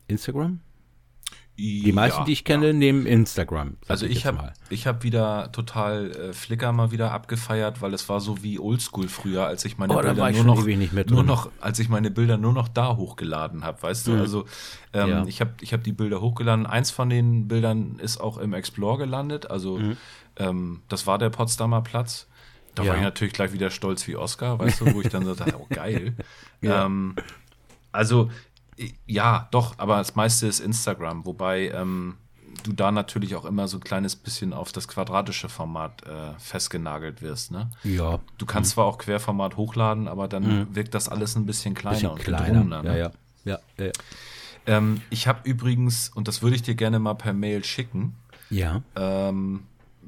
B: Instagram? Die meisten, ja, die ich kenne, ja. nehmen Instagram.
A: Also ich habe ich habe wieder total äh, Flickr mal wieder abgefeiert, weil es war so wie Oldschool früher, als ich meine
B: oh,
A: Bilder
B: nur
A: noch
B: nur
A: noch als ich meine Bilder nur noch da hochgeladen habe, weißt mhm. du? Also ähm, ja. ich habe ich habe die Bilder hochgeladen. Eins von den Bildern ist auch im Explore gelandet, also mhm. ähm, das war der Potsdamer Platz. Da ja. war ich natürlich gleich wieder stolz wie Oscar, weißt du, wo ich dann so dachte, oh geil. ja. ähm, also ja, doch, aber das meiste ist Instagram, wobei ähm, du da natürlich auch immer so ein kleines bisschen auf das quadratische Format äh, festgenagelt wirst. Ne?
B: Ja.
A: Du kannst mhm. zwar auch Querformat hochladen, aber dann mhm. wirkt das alles ein bisschen kleiner bisschen
B: und kleiner. Ne? Ja, ja. ja, ja, ja.
A: Ähm, ich habe übrigens, und das würde ich dir gerne mal per Mail schicken.
B: Ja.
A: Ähm,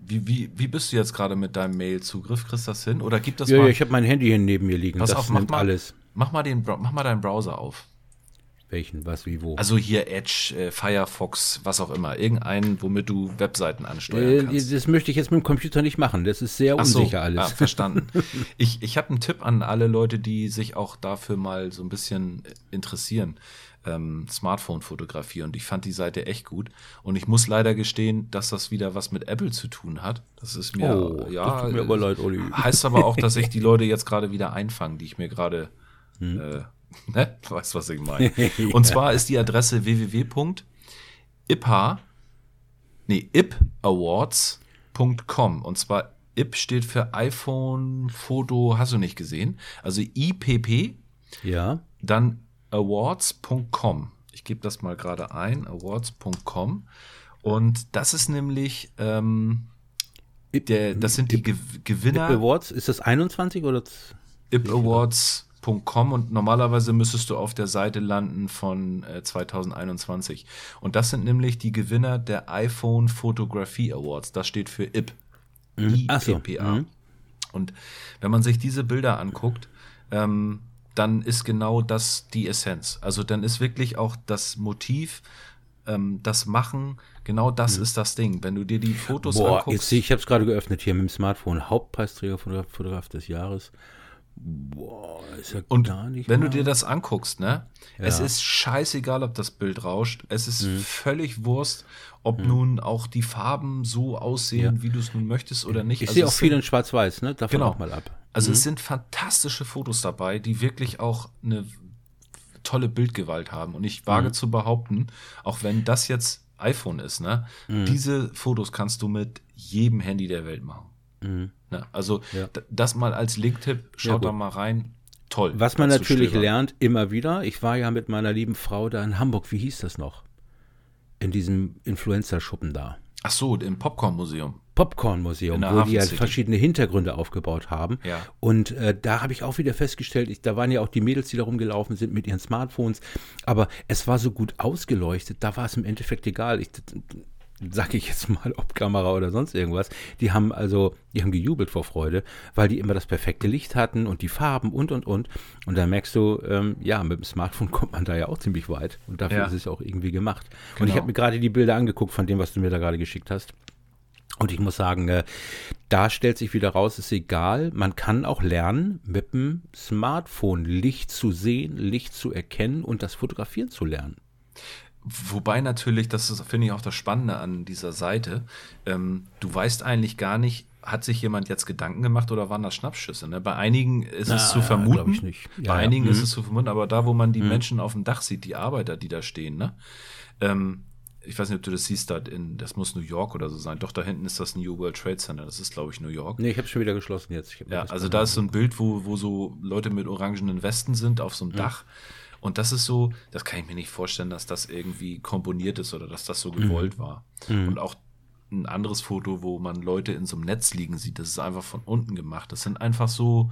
A: wie, wie, wie bist du jetzt gerade mit deinem Mail-Zugriff? Kriegst du das hin? Oder gibt das
B: ja, mal? Ja, ich habe mein Handy hier neben mir liegen.
A: Pass das auf, mach mal, alles. Mach mal, den, mach mal deinen Browser auf.
B: Welchen, was, wie, wo?
A: Also hier Edge, äh, Firefox, was auch immer. Irgendeinen, womit du Webseiten ansteuern äh, kannst.
B: Das möchte ich jetzt mit dem Computer nicht machen. Das ist sehr unsicher so, alles. Ah,
A: verstanden. ich ich habe einen Tipp an alle Leute, die sich auch dafür mal so ein bisschen interessieren ähm, Smartphone-Fotografie und ich fand die Seite echt gut. Und ich muss leider gestehen, dass das wieder was mit Apple zu tun hat. Das ist mir,
B: oh, ja, das tut mir aber leid, Olli.
A: Heißt aber auch, dass ich die Leute jetzt gerade wieder einfange, die ich mir gerade, hm. äh, ne, weißt, was ich meine. Und zwar ist die Adresse www.ipa, nee, ipawards.com und zwar IP steht für iPhone Foto, hast du nicht gesehen? Also IPP.
B: Ja.
A: Dann awards.com. Ich gebe das mal gerade ein, awards.com. Und das ist nämlich, ähm, der, das sind die Ge Gewinner.
B: IP Awards, ist das 21 oder?
A: ipawards.com und normalerweise müsstest du auf der Seite landen von äh, 2021. Und das sind nämlich die Gewinner der iPhone Photography Awards. Das steht für IP.
B: Mhm. IPPA. So. Mhm.
A: Und wenn man sich diese Bilder anguckt, ähm, dann ist genau das die Essenz. Also dann ist wirklich auch das Motiv, ähm, das Machen, genau das mhm. ist das Ding. Wenn du dir die Fotos
B: Boah, anguckst. Jetzt, ich habe es gerade geöffnet hier mit dem Smartphone. Hauptpreisträger Fotograf, Fotograf des Jahres.
A: Boah, ist ja Und gar nicht wenn mal. du dir das anguckst, ne? Ja. Es ist scheißegal, ob das Bild rauscht. Es ist mhm. völlig Wurst, ob mhm. nun auch die Farben so aussehen, ja. wie du es nun möchtest oder nicht.
B: Ich also sehe auch viel in Schwarz-Weiß, ne?
A: Davon genau. auch mal ab. Also mhm. es sind fantastische Fotos dabei, die wirklich auch eine tolle Bildgewalt haben. Und ich wage mhm. zu behaupten, auch wenn das jetzt iPhone ist, ne? Mhm. Diese Fotos kannst du mit jedem Handy der Welt machen. Mhm. Ne? Also ja. das mal als Link-Tipp, schaut ja, da mal rein. Toll.
B: Was man natürlich lernt, immer wieder, ich war ja mit meiner lieben Frau da in Hamburg, wie hieß das noch? In diesem Influencer-Schuppen da.
A: Ach so, im Popcorn-Museum.
B: Popcorn-Museum, wo die ja verschiedene Hintergründe aufgebaut haben. Ja. Und äh, da habe ich auch wieder festgestellt, ich, da waren ja auch die Mädels, die da rumgelaufen sind mit ihren Smartphones, aber es war so gut ausgeleuchtet, da war es im Endeffekt egal. Ich, sag ich jetzt mal, ob Kamera oder sonst irgendwas, die haben also, die haben gejubelt vor Freude, weil die immer das perfekte Licht hatten und die Farben und und und. Und da merkst du, ähm, ja, mit dem Smartphone kommt man da ja auch ziemlich weit. Und dafür ja. ist es auch irgendwie gemacht. Genau. Und ich genau. habe mir gerade die Bilder angeguckt von dem, was du mir da gerade geschickt hast. Und ich muss sagen, äh, da stellt sich wieder raus, ist egal. Man kann auch lernen, mit dem Smartphone Licht zu sehen, Licht zu erkennen und das Fotografieren zu lernen.
A: Wobei natürlich, das ist, finde ich, auch das Spannende an dieser Seite. Ähm, du weißt eigentlich gar nicht, hat sich jemand jetzt Gedanken gemacht oder waren das Schnappschüsse? Ne? Bei einigen ist Na, es zu vermuten. Ja, ja, bei einigen ja. ist mhm. es zu vermuten, aber da, wo man die mhm. Menschen auf dem Dach sieht, die Arbeiter, die da stehen, ne? Ähm, ich weiß nicht, ob du das siehst, da in, das muss New York oder so sein. Doch, da hinten ist das New World Trade Center. Das ist, glaube ich, New York.
B: Nee, ich habe schon wieder geschlossen jetzt.
A: Ja, also da ist so ein Bild, wo, wo so Leute mit orangenen Westen sind auf so einem mhm. Dach. Und das ist so, das kann ich mir nicht vorstellen, dass das irgendwie komponiert ist oder dass das so gewollt mhm. war. Mhm. Und auch ein anderes Foto, wo man Leute in so einem Netz liegen sieht, das ist einfach von unten gemacht. Das sind einfach so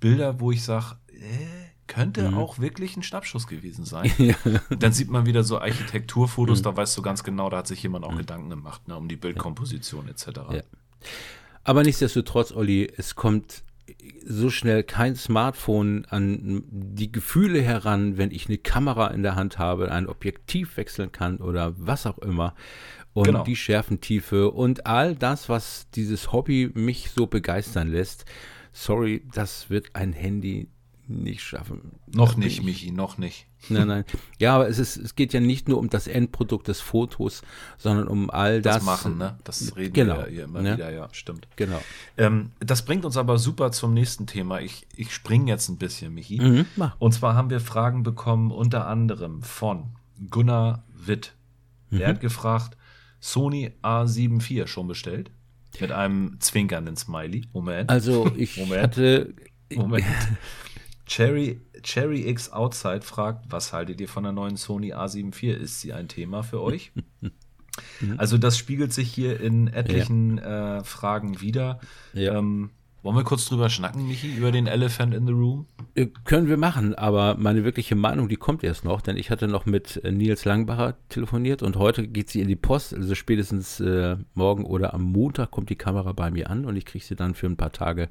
A: Bilder, wo ich sage, äh, könnte mhm. auch wirklich ein Schnappschuss gewesen sein. ja. Dann sieht man wieder so Architekturfotos, mhm. da weißt du ganz genau, da hat sich jemand auch mhm. Gedanken gemacht, ne, um die Bildkomposition etc. Ja.
B: Aber nichtsdestotrotz, Olli, es kommt so schnell kein Smartphone an die Gefühle heran, wenn ich eine Kamera in der Hand habe, ein Objektiv wechseln kann oder was auch immer. Und genau. die Schärfentiefe und all das, was dieses Hobby mich so begeistern lässt. Sorry, das wird ein Handy nicht schaffen.
A: Noch nicht, ich, Michi, noch nicht.
B: Nein, nein. Ja, aber es, ist, es geht ja nicht nur um das Endprodukt des Fotos, sondern um all das.
A: Das Machen, ne? Das reden
B: genau.
A: wir hier immer ja. wieder, ja, stimmt.
B: Genau.
A: Ähm, das bringt uns aber super zum nächsten Thema. Ich, ich springe jetzt ein bisschen, Michi. Mhm, Und zwar haben wir Fragen bekommen, unter anderem von Gunnar Witt. Mhm. Der hat gefragt, Sony A7 IV schon bestellt? Mit einem zwinkernden Smiley. Moment.
B: Also ich Moment. hatte.
A: Moment. Cherry, Cherry X Outside fragt, was haltet ihr von der neuen Sony A7 IV? Ist sie ein Thema für euch? also das spiegelt sich hier in etlichen ja. äh, Fragen wieder. Ja. Ähm, wollen wir kurz drüber schnacken, Michi, über den Elephant in the Room?
B: Äh, können wir machen, aber meine wirkliche Meinung, die kommt erst noch, denn ich hatte noch mit äh, Nils Langbacher telefoniert und heute geht sie in die Post, also spätestens äh, morgen oder am Montag kommt die Kamera bei mir an und ich kriege sie dann für ein paar Tage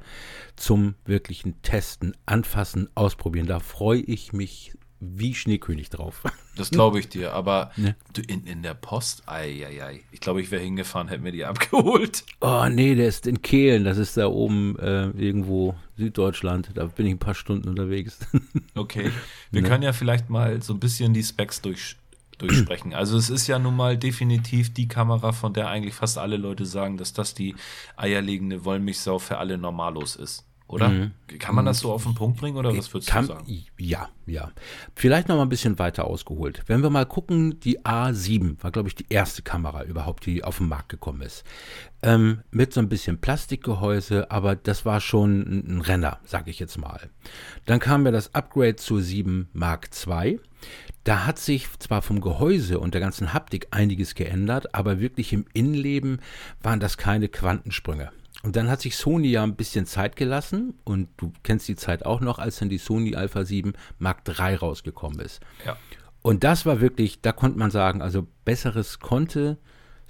B: zum wirklichen Testen, Anfassen, Ausprobieren. Da freue ich mich wie Schneekönig drauf.
A: Das glaube ich dir, aber ne? du in, in der Post, ei, ei, ei. Ich glaube, ich wäre hingefahren, hätte mir die abgeholt.
B: Oh nee, der ist in Kehlen, das ist da oben äh, irgendwo Süddeutschland. Da bin ich ein paar Stunden unterwegs.
A: Okay, wir ne? können ja vielleicht mal so ein bisschen die Specs durch, durchsprechen. Also es ist ja nun mal definitiv die Kamera, von der eigentlich fast alle Leute sagen, dass das die eierlegende Wollmilchsau für alle Normalos ist oder? Mhm. Kann man das so auf den Punkt bringen oder was würdest Kann, du sagen?
B: Ja, ja. Vielleicht noch mal ein bisschen weiter ausgeholt. Wenn wir mal gucken, die A7 war, glaube ich, die erste Kamera überhaupt, die auf den Markt gekommen ist. Ähm, mit so ein bisschen Plastikgehäuse, aber das war schon ein Renner, sage ich jetzt mal. Dann kam ja das Upgrade zur 7 Mark II. Da hat sich zwar vom Gehäuse und der ganzen Haptik einiges geändert, aber wirklich im Innenleben waren das keine Quantensprünge. Und dann hat sich Sony ja ein bisschen Zeit gelassen und du kennst die Zeit auch noch, als dann die Sony Alpha 7 Mark III rausgekommen ist.
A: Ja.
B: Und das war wirklich, da konnte man sagen, also besseres konnte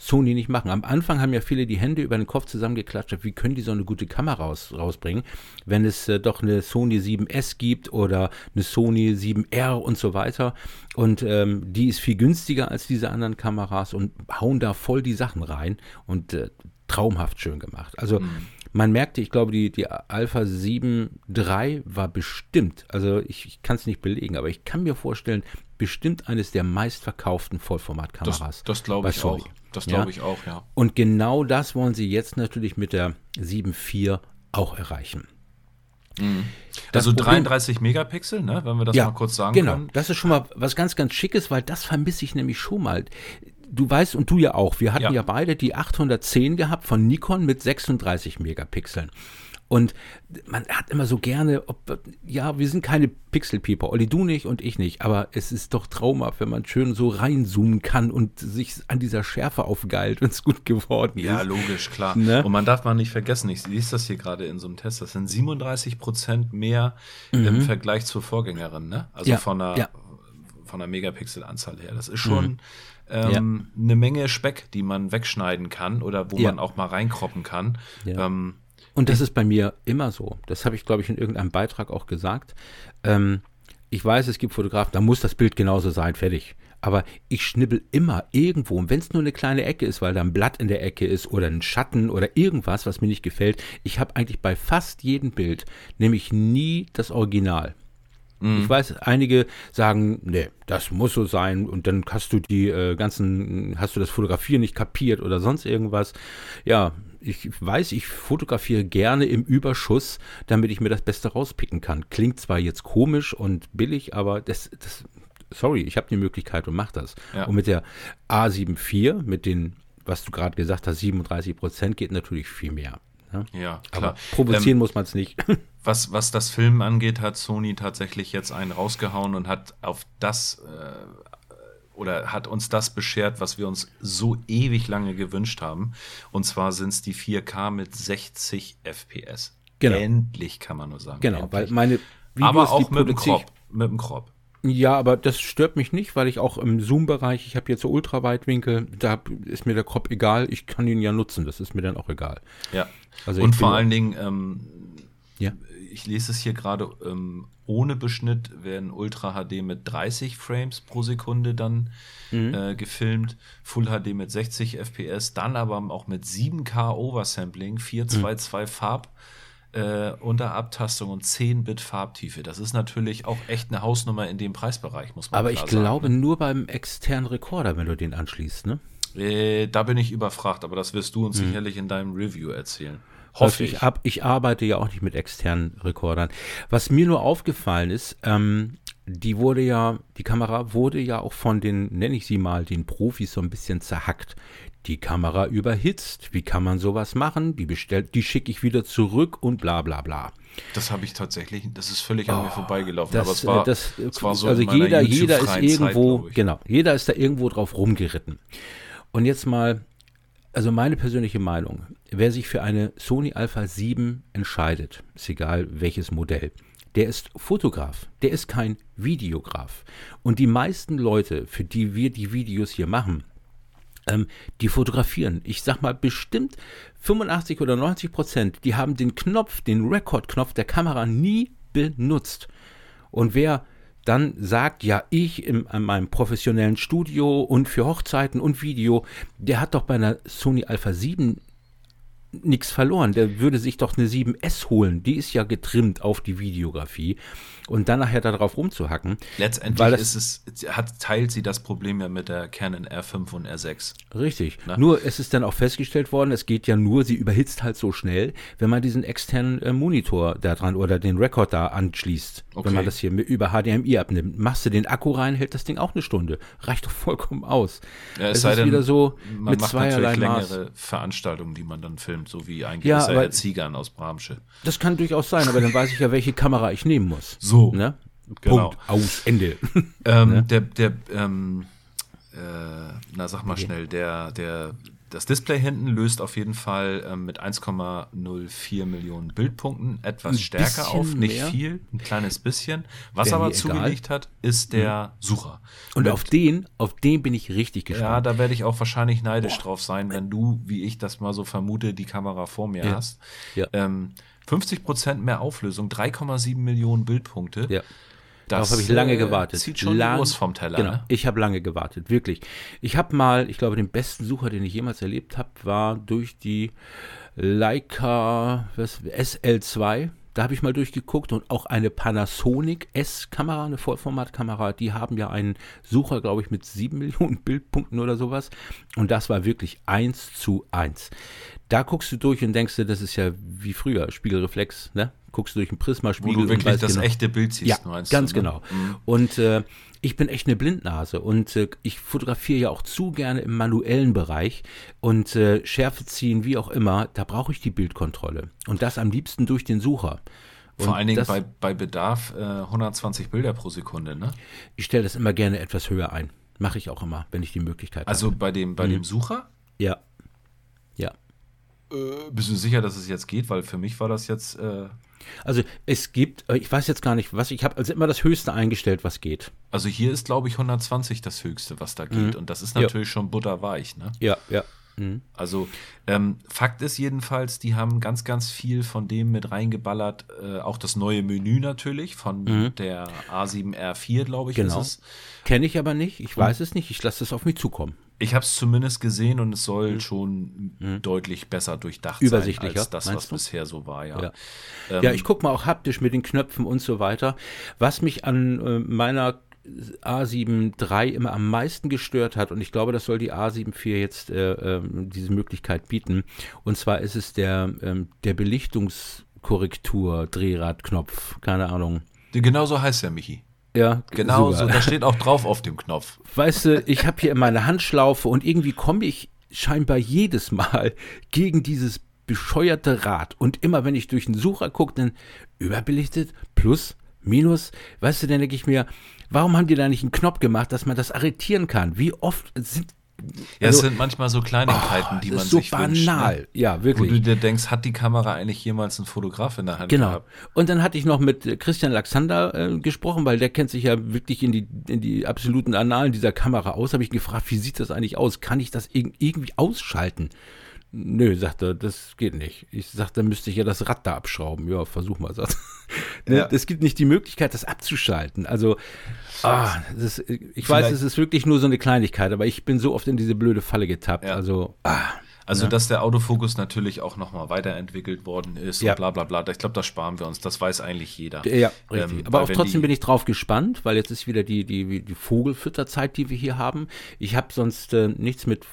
B: Sony nicht machen. Am Anfang haben ja viele die Hände über den Kopf zusammengeklatscht, wie können die so eine gute Kamera raus, rausbringen, wenn es äh, doch eine Sony 7S gibt oder eine Sony 7R und so weiter. Und ähm, die ist viel günstiger als diese anderen Kameras und hauen da voll die Sachen rein. Und äh, traumhaft schön gemacht. Also mhm. man merkte, ich glaube, die, die Alpha 7 III war bestimmt, also ich, ich kann es nicht belegen, aber ich kann mir vorstellen, bestimmt eines der meistverkauften Vollformatkameras.
A: Das, das glaube ich Sony. auch. Das glaube ja? ich auch, ja.
B: Und genau das wollen sie jetzt natürlich mit der 7 IV auch erreichen.
A: Mhm. Also Problem, 33 Megapixel, ne, wenn wir das ja, mal kurz sagen
B: genau.
A: können.
B: Genau, das ist schon mal was ganz, ganz Schickes, weil das vermisse ich nämlich schon mal du weißt und du ja auch, wir hatten ja. ja beide die 810 gehabt von Nikon mit 36 Megapixeln. Und man hat immer so gerne, ob, ja, wir sind keine Pixel-People, Olli, du nicht und ich nicht, aber es ist doch traumhaft, wenn man schön so reinzoomen kann und sich an dieser Schärfe aufgeilt, wenn es gut geworden ist.
A: Ja, logisch, klar. Ne? Und man darf mal nicht vergessen, ich lese das hier gerade in so einem Test, das sind 37 Prozent mehr mhm. im Vergleich zur Vorgängerin, ne? Also ja, von der, ja. von der Megapixel-Anzahl her. Das ist schon, mhm ähm, ja. eine Menge Speck, die man wegschneiden kann oder wo ja. man auch mal reinkroppen kann.
B: Ja. Ähm, und das ist bei mir immer so. Das habe ich, glaube ich, in irgendeinem Beitrag auch gesagt. Ähm, ich weiß, es gibt Fotografen, da muss das Bild genauso sein, fertig. Aber ich schnibbel immer irgendwo, und wenn es nur eine kleine Ecke ist, weil da ein Blatt in der Ecke ist oder ein Schatten oder irgendwas, was mir nicht gefällt, ich habe eigentlich bei fast jedem Bild, nämlich nie das Original. Mhm. Ich weiß, einige sagen, nee, das muss so sein und dann hast du die äh, ganzen, hast du das Fotografieren nicht kapiert oder sonst irgendwas. Ja, ich weiß, ich fotografiere gerne im Überschuss, damit ich mir das Beste rauspicken kann. Klingt zwar jetzt komisch und billig, aber das, das sorry, ich habe die Möglichkeit und mache das. Ja. Und mit der A74, mit den, was du gerade gesagt hast, 37 Prozent, geht natürlich viel mehr.
A: Ne? Ja, klar. Aber
B: provozieren ähm, muss man es nicht.
A: was, was das Filmen angeht, hat Sony tatsächlich jetzt einen rausgehauen und hat auf das äh, oder hat uns das beschert, was wir uns so ewig lange gewünscht haben. Und zwar sind es die 4K mit 60 FPS. Genau. Endlich kann man nur sagen.
B: Genau,
A: Endlich.
B: weil meine
A: Videos, Aber auch mit dem Crop. Mit dem Crop.
B: Ja, aber das stört mich nicht, weil ich auch im Zoom-Bereich, ich habe jetzt so Ultraweitwinkel, da ist mir der Crop egal, ich kann ihn ja nutzen, das ist mir dann auch egal.
A: Ja. Also und vor allen Dingen, ähm, ja ich lese es hier gerade, ähm, ohne Beschnitt werden Ultra HD mit 30 Frames pro Sekunde dann mhm. äh, gefilmt, Full HD mit 60 FPS, dann aber auch mit 7K Oversampling, 422 mhm. Farb. Äh, Unterabtastung und 10-Bit Farbtiefe. Das ist natürlich auch echt eine Hausnummer in dem Preisbereich, muss man
B: Aber ich glaube ne? nur beim externen Rekorder, wenn du den anschließt, ne?
A: Äh, da bin ich überfragt, aber das wirst du uns mhm. sicherlich in deinem Review erzählen.
B: Hoffe ich. Ab, ich arbeite ja auch nicht mit externen Rekordern. Was mir nur aufgefallen ist, ähm, die wurde ja, die Kamera wurde ja auch von den, nenne ich sie mal, den Profis so ein bisschen zerhackt. Die Kamera überhitzt. Wie kann man sowas machen? Die bestellt, die schicke ich wieder zurück und bla bla bla.
A: Das habe ich tatsächlich, das ist völlig oh, an mir oh, vorbeigelaufen.
B: Das, aber es war, das, es war so also jeder, jeder ist irgendwo, Zeit, genau, jeder ist da irgendwo drauf rumgeritten. Und jetzt mal also meine persönliche Meinung, wer sich für eine Sony Alpha 7 entscheidet, ist egal welches Modell, der ist Fotograf, der ist kein Videograf. Und die meisten Leute, für die wir die Videos hier machen, ähm, die fotografieren. Ich sag mal bestimmt 85 oder 90 Prozent, die haben den Knopf, den Rekordknopf der Kamera nie benutzt. Und wer dann sagt, ja, ich in, in meinem professionellen Studio und für Hochzeiten und Video, der hat doch bei einer Sony Alpha 7 nichts verloren. Der würde sich doch eine 7S holen. Die ist ja getrimmt auf die Videografie und dann nachher darauf rumzuhacken.
A: Letztendlich ist es, hat, teilt sie das Problem ja mit der Canon R5 und R6.
B: Richtig. Na? Nur es ist dann auch festgestellt worden, es geht ja nur, sie überhitzt halt so schnell, wenn man diesen externen äh, Monitor da dran oder den Rekord da anschließt. Okay. Wenn man das hier über HDMI abnimmt. Machst du den Akku rein, hält das Ding auch eine Stunde. Reicht doch vollkommen aus.
A: Ja, es, es sei ist denn, wieder so man mit macht zweierlei längere Maß. Veranstaltungen, die man dann filmt, so wie ein gewisser ja, Ziegern aus Bramsche.
B: Das kann durchaus sein, aber dann weiß ich ja, welche Kamera ich nehmen muss.
A: So,
B: Ne? Genau. Punkt, aus, Ende.
A: Ähm, ne? Der, der, ähm, äh, na sag mal okay. schnell, der, der, das Display hinten löst auf jeden Fall ähm, mit 1,04 Millionen Bildpunkten etwas ein stärker auf, nicht mehr. viel, ein kleines bisschen. Was Wäre aber zugelegt hat, ist der mhm. Sucher.
B: Und mit, auf den, auf den bin ich richtig gespannt. Ja,
A: da werde ich auch wahrscheinlich neidisch Boah. drauf sein, wenn du, wie ich das mal so vermute, die Kamera vor mir ja. hast. Ja. Ähm, 50 Prozent mehr Auflösung, 3,7 Millionen Bildpunkte. Ja.
B: Darauf habe ich lange äh, gewartet.
A: Zieht schon Lang, Wurst vom Teller.
B: Genau, ne? ich habe lange gewartet, wirklich. Ich habe mal, ich glaube, den besten Sucher, den ich jemals erlebt habe, war durch die Leica was, SL2 da habe ich mal durchgeguckt und auch eine Panasonic S-Kamera, eine Vollformatkamera, die haben ja einen Sucher, glaube ich, mit 7 Millionen Bildpunkten oder sowas. Und das war wirklich eins zu eins. Da guckst du durch und denkst dir, das ist ja wie früher, Spiegelreflex, ne? Guckst du durch einen Prismaspiegel. Wo
A: du wirklich das genau, echte Bild siehst,
B: ja, ganz du, ne? genau. Mhm. Und äh, ich bin echt eine Blindnase und äh, ich fotografiere ja auch zu gerne im manuellen Bereich und äh, Schärfe ziehen, wie auch immer, da brauche ich die Bildkontrolle. Und das am liebsten durch den Sucher.
A: Und Vor allen Dingen das, bei, bei Bedarf äh, 120 Bilder pro Sekunde, ne?
B: Ich stelle das immer gerne etwas höher ein. Mache ich auch immer, wenn ich die Möglichkeit
A: also habe. Also bei dem, bei mhm. dem Sucher?
B: Ja. Ja.
A: Äh, bist du sicher, dass es jetzt geht? Weil für mich war das jetzt.
B: Also es gibt, äh, ich weiß jetzt gar nicht, was ich habe, also immer das Höchste eingestellt, was geht.
A: Also hier ist, glaube ich, 120 das Höchste, was da geht. Mhm. Und das ist natürlich ja. schon butterweich, ne?
B: Ja, ja.
A: Mhm. Also ähm, Fakt ist jedenfalls, die haben ganz, ganz viel von dem mit reingeballert. Äh, auch das neue Menü natürlich von mhm. der A7R4, glaube ich,
B: genau. ist es. Kenne ich aber nicht. Ich weiß es nicht. Ich lasse es auf mich zukommen.
A: Ich habe es zumindest gesehen und es soll mhm. schon mhm. deutlich besser durchdacht
B: Übersichtlicher,
A: sein als das, was du? bisher so war. Ja,
B: ja. Ähm, ja ich gucke mal auch haptisch mit den Knöpfen und so weiter. Was mich an äh, meiner A7 III immer am meisten gestört hat, und ich glaube, das soll die A7 IV jetzt äh, äh, diese Möglichkeit bieten, und zwar ist es der, ähm, der Belichtungskorrektur-Drehradknopf, keine Ahnung.
A: Genau so heißt der, Michi.
B: Ja,
A: genau so. Da steht auch drauf auf dem Knopf.
B: Weißt du, ich habe hier meine Handschlaufe und irgendwie komme ich scheinbar jedes Mal gegen dieses bescheuerte Rad. Und immer wenn ich durch den Sucher gucke, dann überbelichtet, plus, minus, weißt du, dann denke ich mir, warum haben die da nicht einen Knopf gemacht, dass man das arretieren kann? Wie oft sind
A: ja, also, es sind manchmal so Kleinigkeiten, oh, die man
B: so
A: sich
B: banal.
A: wünscht.
B: Ne? Ja, wirklich.
A: Wo du dir denkst, hat die Kamera eigentlich jemals einen Fotograf in der Hand
B: genau. gehabt? Genau. Und dann hatte ich noch mit Christian Laxander äh, gesprochen, weil der kennt sich ja wirklich in die, in die absoluten Annalen dieser Kamera aus. Habe ich gefragt, wie sieht das eigentlich aus? Kann ich das irgendwie ausschalten? Nö, sagt er, das geht nicht. Ich sagte, dann müsste ich ja das Rad da abschrauben. Ja, versuch mal, sagt ne, ja. Es gibt nicht die Möglichkeit, das abzuschalten. Also, ah, ist, ich Vielleicht. weiß, es ist wirklich nur so eine Kleinigkeit, aber ich bin so oft in diese blöde Falle getappt. Ja. Also, ah.
A: Also, ja. dass der Autofokus natürlich auch nochmal weiterentwickelt worden ist ja. und bla bla bla. Ich glaube, das sparen wir uns. Das weiß eigentlich jeder.
B: Ja, richtig. Ähm, Aber auch trotzdem bin ich drauf gespannt, weil jetzt ist wieder die, die, die Vogelfütterzeit, die wir hier haben. Ich habe sonst äh, nichts mit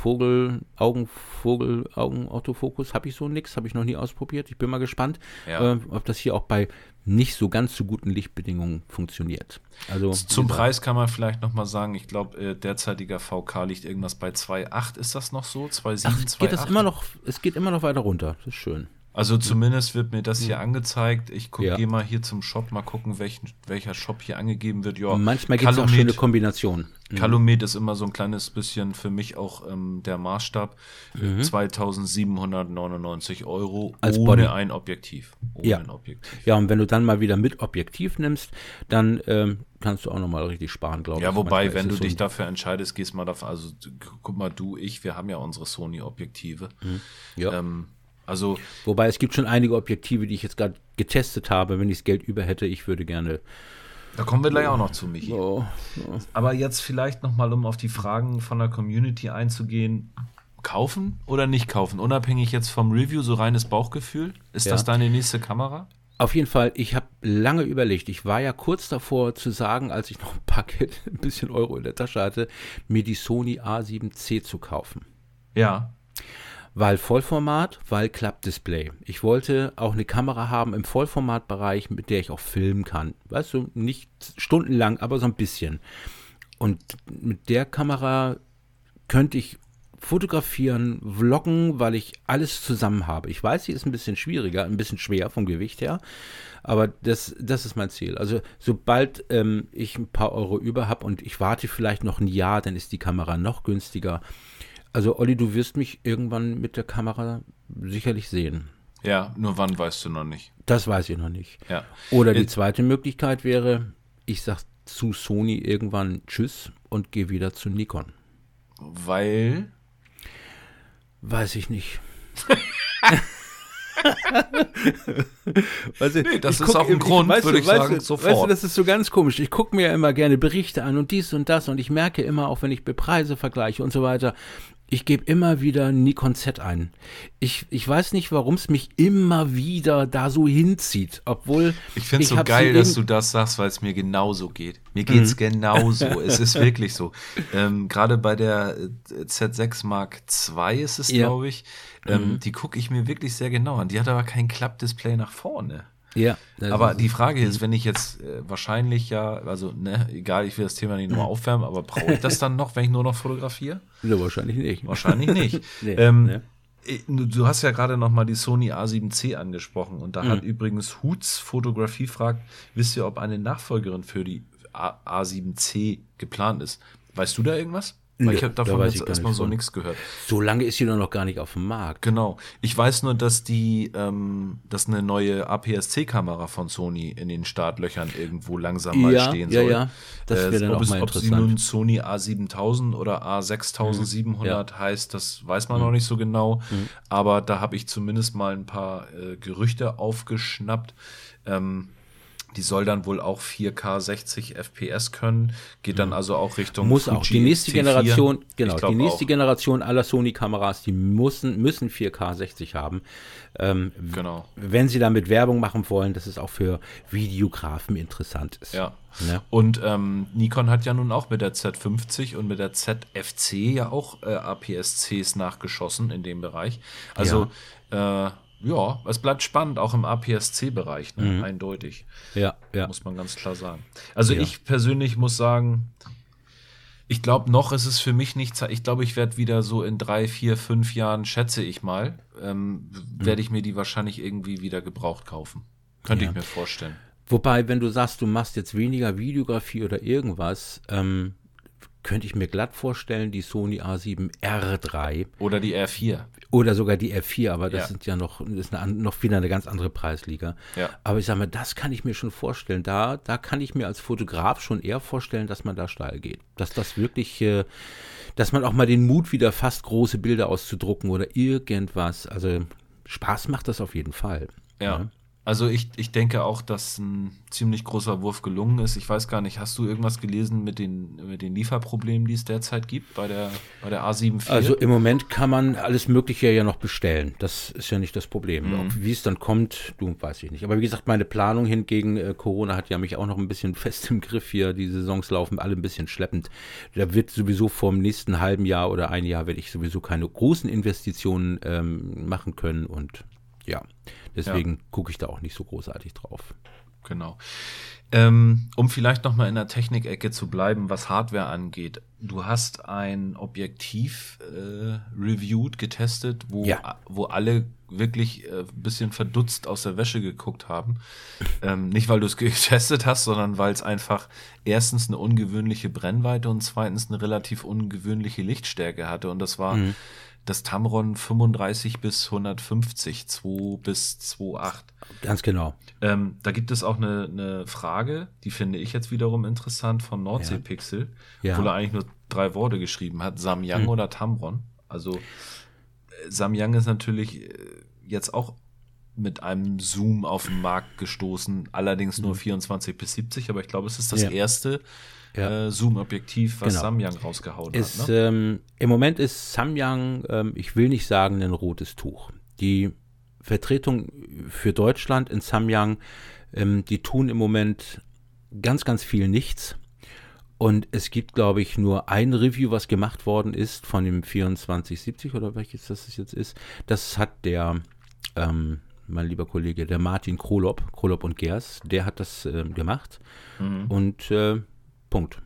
B: Vogel, Augen, Vogel, Augen, Autofokus habe ich so nichts, habe ich noch nie ausprobiert. Ich bin mal gespannt, ja. äh, ob das hier auch bei nicht so ganz so guten Lichtbedingungen funktioniert. Also
A: zum Preis kann man vielleicht noch mal sagen, ich glaube äh, derzeitiger VK liegt irgendwas bei 2,8, ist das noch so? 2,7, 2,8?
B: Geht das immer noch, es geht immer noch weiter runter. Das ist schön.
A: Also zumindest wird mir das hier mhm. angezeigt. Ich ja. gehe mal hier zum Shop, mal gucken, welchen, welcher Shop hier angegeben wird. Ja,
B: Manchmal gibt es auch schöne Kombinationen.
A: Mhm. Calumet ist immer so ein kleines bisschen für mich auch ähm, der Maßstab. Mhm. 2799 Euro
B: Als
A: ohne
B: Body.
A: ein Objektiv. Ohne
B: ja.
A: ein Objektiv.
B: Ja, und wenn du dann mal wieder mit Objektiv nimmst, dann ähm, kannst du auch nochmal richtig sparen, glaube
A: ich. Ja, wobei, Manchmal wenn du dich so dafür entscheidest, gehst mal davon, also guck mal, du, ich, wir haben ja unsere Sony-Objektive.
B: Mhm. Ja.
A: Ähm, also,
B: Wobei es gibt schon einige Objektive, die ich jetzt gerade getestet habe. Wenn ich das Geld über hätte, ich würde gerne.
A: Da kommen wir gleich auch noch zu, Michi. Oh, oh. Aber jetzt vielleicht nochmal, um auf die Fragen von der Community einzugehen. Kaufen oder nicht kaufen? Unabhängig jetzt vom Review, so reines Bauchgefühl. Ist ja. das deine nächste Kamera?
B: Auf jeden Fall, ich habe lange überlegt. Ich war ja kurz davor zu sagen, als ich noch ein Paket, ein bisschen Euro in der Tasche hatte, mir die Sony A7C zu kaufen.
A: Ja
B: weil Vollformat, weil Klappdisplay. Ich wollte auch eine Kamera haben im Vollformatbereich, mit der ich auch filmen kann. Weißt du, nicht stundenlang, aber so ein bisschen. Und mit der Kamera könnte ich fotografieren, vloggen, weil ich alles zusammen habe. Ich weiß, sie ist ein bisschen schwieriger, ein bisschen schwer vom Gewicht her, aber das, das ist mein Ziel. Also sobald ähm, ich ein paar Euro über habe und ich warte vielleicht noch ein Jahr, dann ist die Kamera noch günstiger. Also Olli, du wirst mich irgendwann mit der Kamera sicherlich sehen.
A: Ja, nur wann weißt du noch nicht.
B: Das weiß ich noch nicht.
A: Ja.
B: Oder die zweite Möglichkeit wäre, ich sag zu Sony irgendwann Tschüss und gehe wieder zu Nikon.
A: Weil?
B: Weiß ich nicht. weißt du, nee, das ist auch ein Grund, weißt würde ich weißt sagen, du, sofort. Weißt du, das ist so ganz komisch. Ich gucke mir ja immer gerne Berichte an und dies und das und ich merke immer, auch wenn ich Preise vergleiche und so weiter, ich gebe immer wieder Nikon Z ein. Ich, ich weiß nicht, warum es mich immer wieder da so hinzieht, obwohl.
A: Ich finde es so geil, dass du das sagst, weil es mir genauso geht. Mir geht es mhm. genauso. es ist wirklich so. Ähm, Gerade bei der äh, Z6 Mark II ist es, ja. glaube ich. Ähm, mhm. Die gucke ich mir wirklich sehr genau an. Die hat aber kein Klappdisplay nach vorne.
B: Ja.
A: Aber die Frage ist, wenn ich jetzt äh, wahrscheinlich ja, also ne, egal, ich will das Thema nicht nochmal mhm. aufwärmen, aber brauche ich das dann noch, wenn ich nur noch fotografiere?
B: Ja, wahrscheinlich nicht.
A: Wahrscheinlich nicht. nee, ähm, ne? Du hast ja gerade noch mal die Sony A7C angesprochen und da mhm. hat übrigens Huts Fotografie fragt, wisst ihr, ob eine Nachfolgerin für die A A7C geplant ist? Weißt du da irgendwas? Weil ich habe davon jetzt erstmal so nichts gehört.
B: So lange ist sie doch noch gar nicht auf dem Markt.
A: Genau. Ich weiß nur, dass die, ähm, dass eine neue APS-C-Kamera von Sony in den Startlöchern irgendwo langsam mal
B: ja,
A: stehen
B: soll. Ja, ja. Das wäre äh, dann auch es, mal interessant. Ob sie nun
A: Sony A7000 oder A6700 ja. heißt, das weiß man mhm. noch nicht so genau. Mhm. Aber da habe ich zumindest mal ein paar äh, Gerüchte aufgeschnappt. Ähm, die soll dann wohl auch 4K 60 FPS können, geht dann mhm. also auch Richtung
B: muss Fuji auch die nächste T4. Generation genau die nächste auch. Generation aller Sony Kameras die müssen müssen 4K 60 haben ähm,
A: genau
B: wenn sie damit Werbung machen wollen dass es auch für Videografen interessant ist
A: ja, ja. und ähm, Nikon hat ja nun auch mit der Z50 und mit der ZFC ja auch äh, APS-Cs nachgeschossen in dem Bereich also ja. äh, ja, es bleibt spannend, auch im APS-C-Bereich, ne? mhm. eindeutig.
B: Ja, ja.
A: Muss man ganz klar sagen. Also ja. ich persönlich muss sagen, ich glaube, noch ist es für mich nicht, ich glaube, ich werde wieder so in drei, vier, fünf Jahren, schätze ich mal, ähm, mhm. werde ich mir die wahrscheinlich irgendwie wieder gebraucht kaufen. Könnte ja. ich mir vorstellen.
B: Wobei, wenn du sagst, du machst jetzt weniger Videografie oder irgendwas, ähm, könnte ich mir glatt vorstellen, die Sony A7 R3.
A: Oder die R4.
B: Oder sogar die R4, aber das ja. sind ja noch, ist eine, noch wieder eine ganz andere Preisliga.
A: Ja.
B: Aber ich sage mal, das kann ich mir schon vorstellen. Da, da kann ich mir als Fotograf schon eher vorstellen, dass man da steil geht. Dass das wirklich, äh, dass man auch mal den Mut wieder fasst, große Bilder auszudrucken oder irgendwas. Also Spaß macht das auf jeden Fall.
A: ja. ja. Also ich, ich denke auch, dass ein ziemlich großer Wurf gelungen ist. Ich weiß gar nicht, hast du irgendwas gelesen mit den, mit den Lieferproblemen, die es derzeit gibt bei der, bei der A74?
B: Also im Moment kann man alles Mögliche ja noch bestellen. Das ist ja nicht das Problem. Mhm. Wie es dann kommt, du weiß ich nicht. Aber wie gesagt, meine Planung hingegen äh, Corona hat ja mich auch noch ein bisschen fest im Griff hier. Die Saisons laufen alle ein bisschen schleppend. Da wird sowieso vor dem nächsten halben Jahr oder ein Jahr werde ich sowieso keine großen Investitionen ähm, machen können und ja, deswegen ja. gucke ich da auch nicht so großartig drauf.
A: Genau. Ähm, um vielleicht noch mal in der Technikecke zu bleiben, was Hardware angeht. Du hast ein Objektiv äh, reviewed, getestet, wo, ja. wo alle wirklich äh, ein bisschen verdutzt aus der Wäsche geguckt haben. Ähm, nicht, weil du es getestet hast, sondern weil es einfach erstens eine ungewöhnliche Brennweite und zweitens eine relativ ungewöhnliche Lichtstärke hatte. Und das war mhm das Tamron 35 bis 150, 2 bis 2,8.
B: Ganz genau.
A: Ähm, da gibt es auch eine, eine, Frage, die finde ich jetzt wiederum interessant von Nordseepixel, ja. obwohl er eigentlich nur drei Worte geschrieben hat: Samyang hm. oder Tamron. Also äh, Samyang ist natürlich äh, jetzt auch mit einem Zoom auf den Markt gestoßen, allerdings nur 24 hm. bis 70, aber ich glaube, es ist das ja. erste ja. äh, Zoom-Objektiv, was genau. Samyang rausgehauen
B: ist,
A: hat.
B: Ne? Ähm, Im Moment ist Samyang, ähm, ich will nicht sagen, ein rotes Tuch. Die Vertretung für Deutschland in Samyang, ähm, die tun im Moment ganz, ganz viel nichts. Und es gibt, glaube ich, nur ein Review, was gemacht worden ist von dem 2470 oder welches das jetzt ist. Das hat der, ähm, mein lieber Kollege, der Martin Krolop, Krolop und Gers, der hat das äh, gemacht. Mhm. Und äh, Punkt.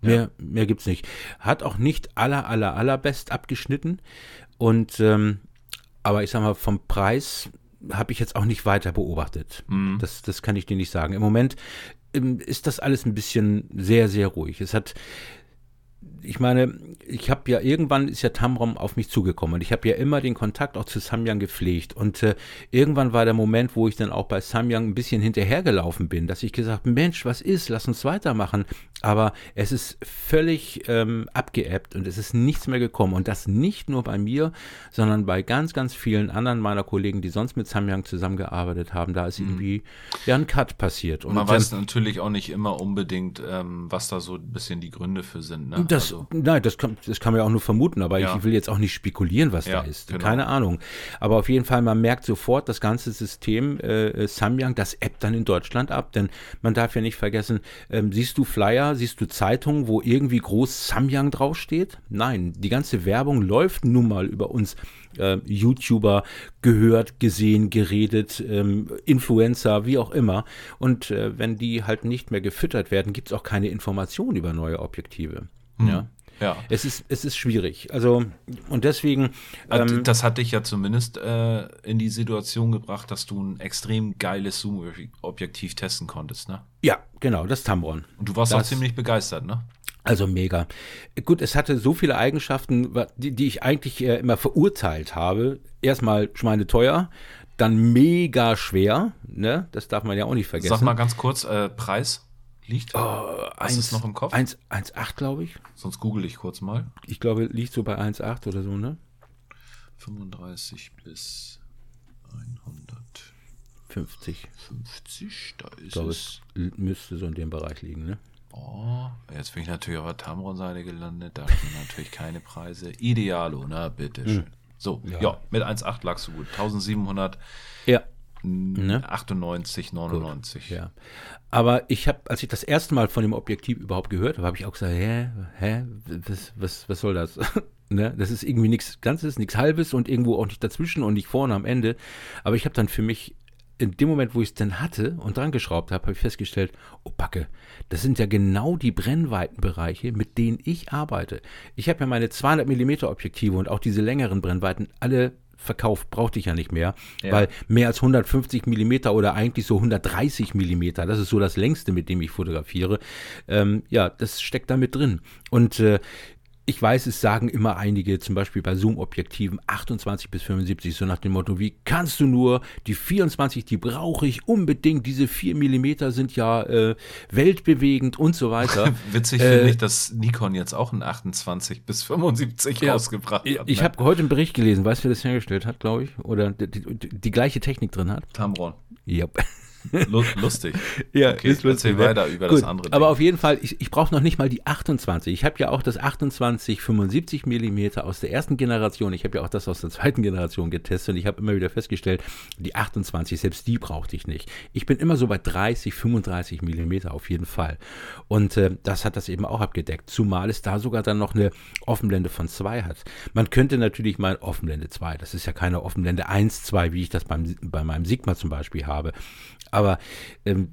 B: Mehr, ja. mehr gibt es nicht. Hat auch nicht aller, aller, allerbest abgeschnitten. Und, ähm, aber ich sag mal, vom Preis habe ich jetzt auch nicht weiter beobachtet. Mhm. Das, das kann ich dir nicht sagen. Im Moment ähm, ist das alles ein bisschen sehr, sehr ruhig. Es hat, ich meine, ich habe ja irgendwann ist ja Tamrom auf mich zugekommen und ich habe ja immer den Kontakt auch zu Samyang gepflegt und äh, irgendwann war der Moment, wo ich dann auch bei Samyang ein bisschen hinterhergelaufen bin, dass ich gesagt, Mensch, was ist, lass uns weitermachen. Aber es ist völlig ähm, abgeebbt und es ist nichts mehr gekommen und das nicht nur bei mir, sondern bei ganz, ganz vielen anderen meiner Kollegen, die sonst mit Samyang zusammengearbeitet haben. Da ist mhm. irgendwie ja ein Cut passiert.
A: Und man weiß natürlich auch nicht immer unbedingt, ähm, was da so ein bisschen die Gründe für sind. Ne?
B: Das, also. Nein, das kann, das kann man ja auch nur vermuten, aber ja. ich will jetzt auch nicht spekulieren, was ja, da ist. Genau. Keine Ahnung. Aber auf jeden Fall, man merkt sofort, das ganze System äh, Samyang, das ebbt dann in Deutschland ab, denn man darf ja nicht vergessen, ähm, siehst du Flyer, siehst du Zeitungen, wo irgendwie groß Samyang draufsteht? Nein, die ganze Werbung läuft nun mal über uns äh, YouTuber gehört, gesehen, geredet, ähm, Influencer, wie auch immer. Und äh, wenn die halt nicht mehr gefüttert werden, gibt es auch keine Informationen über neue Objektive. Mhm. Ja. Ja. Es ist, es ist schwierig. Also, und deswegen.
A: Ähm, das hat dich ja zumindest äh, in die Situation gebracht, dass du ein extrem geiles Zoom-Objektiv testen konntest, ne?
B: Ja, genau, das Tamron.
A: Und du warst das, auch ziemlich begeistert, ne?
B: Also mega. Gut, es hatte so viele Eigenschaften, die, die ich eigentlich äh, immer verurteilt habe. Erstmal schweineteuer, dann mega schwer, ne? Das darf man ja auch nicht vergessen. Sag
A: mal ganz kurz, äh, Preis liegt?
B: Oh, Hast eins, noch im Kopf? 1,8 glaube ich.
A: Sonst google ich kurz mal.
B: Ich glaube, liegt so bei 1,8 oder so, ne?
A: 35 bis
B: 150.
A: 50, da ist
B: ich glaube,
A: es.
B: Müsste so in dem Bereich liegen, ne?
A: Oh, jetzt bin ich natürlich auf der Tamron-Seite gelandet. Da stehen natürlich keine Preise. Idealo, na bitteschön. Hm. So, ja. ja, mit 1,8 lagst du gut. 1700.
B: Ja.
A: Ne? 98, 99.
B: Gut, ja. Aber ich habe, als ich das erste Mal von dem Objektiv überhaupt gehört habe, habe ich auch gesagt, hä, hä, was, was, was soll das? ne? Das ist irgendwie nichts Ganzes, nichts Halbes und irgendwo auch nicht dazwischen und nicht vorne am Ende. Aber ich habe dann für mich in dem Moment, wo ich es dann hatte und dran geschraubt habe, habe ich festgestellt, oh Backe, das sind ja genau die Brennweitenbereiche, mit denen ich arbeite. Ich habe ja meine 200 mm Objektive und auch diese längeren Brennweiten alle verkauft, brauchte ich ja nicht mehr, ja. weil mehr als 150 mm oder eigentlich so 130 mm, das ist so das längste, mit dem ich fotografiere, ähm, ja, das steckt da mit drin. Und äh, ich weiß, es sagen immer einige, zum Beispiel bei Zoom-Objektiven 28 bis 75, so nach dem Motto, wie kannst du nur, die 24, die brauche ich unbedingt, diese 4 mm sind ja äh, weltbewegend und so weiter.
A: Witzig äh, finde ich, dass Nikon jetzt auch ein 28 bis 75 ja, rausgebracht
B: hat. Ich ne? habe heute einen Bericht gelesen, weißt du, wer das hergestellt hat, glaube ich, oder die, die, die, gleiche Technik drin hat?
A: Tamron.
B: Ja.
A: Lustig.
B: ja, okay, ist lustig.
A: Erzähl weiter über Gut, das andere.
B: Ding. Aber auf jeden Fall, ich, ich brauche noch nicht mal die 28. Ich habe ja auch das 28 75 mm aus der ersten Generation. Ich habe ja auch das aus der zweiten Generation getestet und ich habe immer wieder festgestellt, die 28, selbst die brauchte ich nicht. Ich bin immer so bei 30, 35 mm auf jeden Fall. Und äh, das hat das eben auch abgedeckt. Zumal es da sogar dann noch eine Offenblende von 2 hat. Man könnte natürlich mal Offenblende 2, das ist ja keine Offenblende 1, 2, wie ich das beim, bei meinem Sigma zum Beispiel habe aber ähm,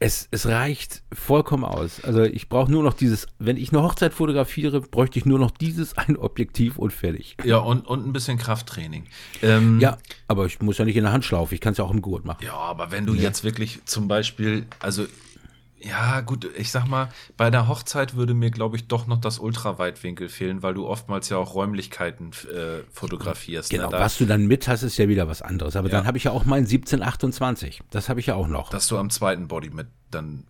B: es, es reicht vollkommen aus. Also ich brauche nur noch dieses, wenn ich eine Hochzeit fotografiere, bräuchte ich nur noch dieses ein Objektiv und fertig.
A: Ja, und, und ein bisschen Krafttraining.
B: Ähm, ja, aber ich muss ja nicht in der Hand schlaufen, ich kann es ja auch im Gurt machen.
A: Ja, aber wenn du ja. jetzt wirklich zum Beispiel, also ja, gut, ich sag mal, bei der Hochzeit würde mir, glaube ich, doch noch das Ultraweitwinkel fehlen, weil du oftmals ja auch Räumlichkeiten äh, fotografierst.
B: Ne? Genau, ne? was du dann mit hast, ist ja wieder was anderes. Aber ja. dann habe ich ja auch mein 1728. Das habe ich ja auch noch.
A: Dass du am zweiten Body mit dann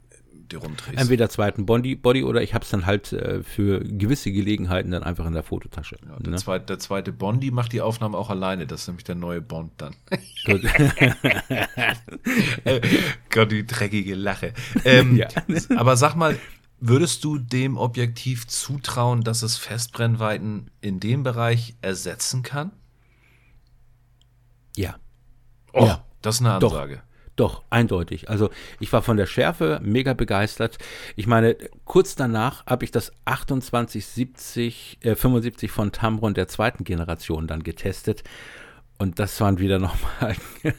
A: dir rumdrehst.
B: Entweder zweiten Body, Body oder ich habe es dann halt äh, für gewisse Gelegenheiten dann einfach in der Fototasche.
A: Ja, der, ne? zweite, der zweite Bondi macht die Aufnahme auch alleine. Das ist nämlich der neue Bond dann. Gut. Gott, die dreckige Lache. Ähm, ja. aber sag mal, würdest du dem Objektiv zutrauen, dass es Festbrennweiten in dem Bereich ersetzen kann?
B: Ja.
A: Oh, ja. das ist eine Ansage.
B: Doch. Doch, eindeutig. Also ich war von der Schärfe mega begeistert. Ich meine, kurz danach habe ich das 2870, äh, 75 von Tamron der zweiten Generation dann getestet. Und das waren wieder nochmal,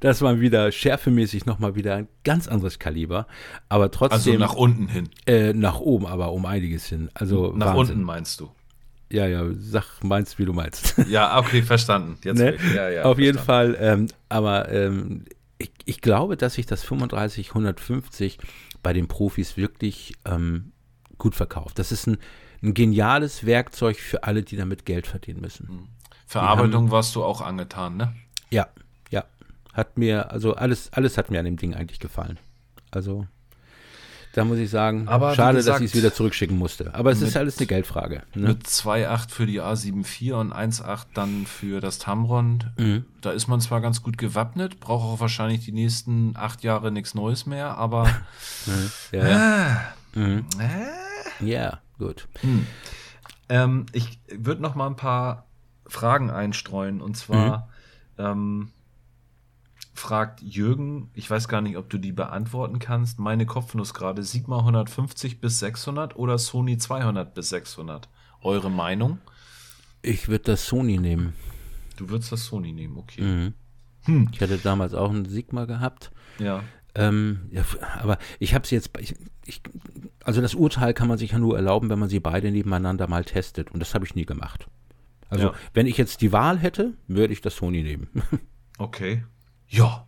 B: das waren wieder schärfemäßig nochmal wieder ein ganz anderes Kaliber. Aber trotzdem. Also
A: nach unten hin.
B: Äh, nach oben, aber um einiges hin. Also
A: nach Wahnsinn. unten meinst du?
B: Ja, ja, sag meinst, wie du meinst.
A: Ja, okay, verstanden.
B: Jetzt ne? ja, ja, Auf verstanden. jeden Fall, ähm, aber ähm, ich, glaube, dass sich das 35, 150 bei den Profis wirklich ähm, gut verkauft. Das ist ein, ein geniales Werkzeug für alle, die damit Geld verdienen müssen. Mhm.
A: Verarbeitung haben, warst du auch angetan, ne?
B: Ja, ja. Hat mir, also alles, alles hat mir an dem Ding eigentlich gefallen. Also da muss ich sagen,
A: aber
B: schade, gesagt, dass ich es wieder zurückschicken musste. Aber es ist alles eine Geldfrage.
A: Ne? Mit 2,8 für die A74 und 1,8 dann für das Tamron. Mhm. Da ist man zwar ganz gut gewappnet, braucht auch wahrscheinlich die nächsten acht Jahre nichts Neues mehr, aber.
B: ja, ja. Äh, mhm. äh, ja, gut.
A: Hm. Ähm, ich würde noch mal ein paar Fragen einstreuen und zwar. Mhm. Ähm, fragt Jürgen, ich weiß gar nicht, ob du die beantworten kannst, meine Kopfnuss gerade, Sigma 150 bis 600 oder Sony 200 bis 600? Eure Meinung?
B: Ich würde das Sony nehmen.
A: Du würdest das Sony nehmen, okay.
B: Mhm. Hm. Ich hatte damals auch einen Sigma gehabt.
A: Ja.
B: Ähm, ja aber ich habe es jetzt, ich, ich, also das Urteil kann man sich ja nur erlauben, wenn man sie beide nebeneinander mal testet. Und das habe ich nie gemacht. Also, ja. wenn ich jetzt die Wahl hätte, würde ich das Sony nehmen.
A: Okay. Ja.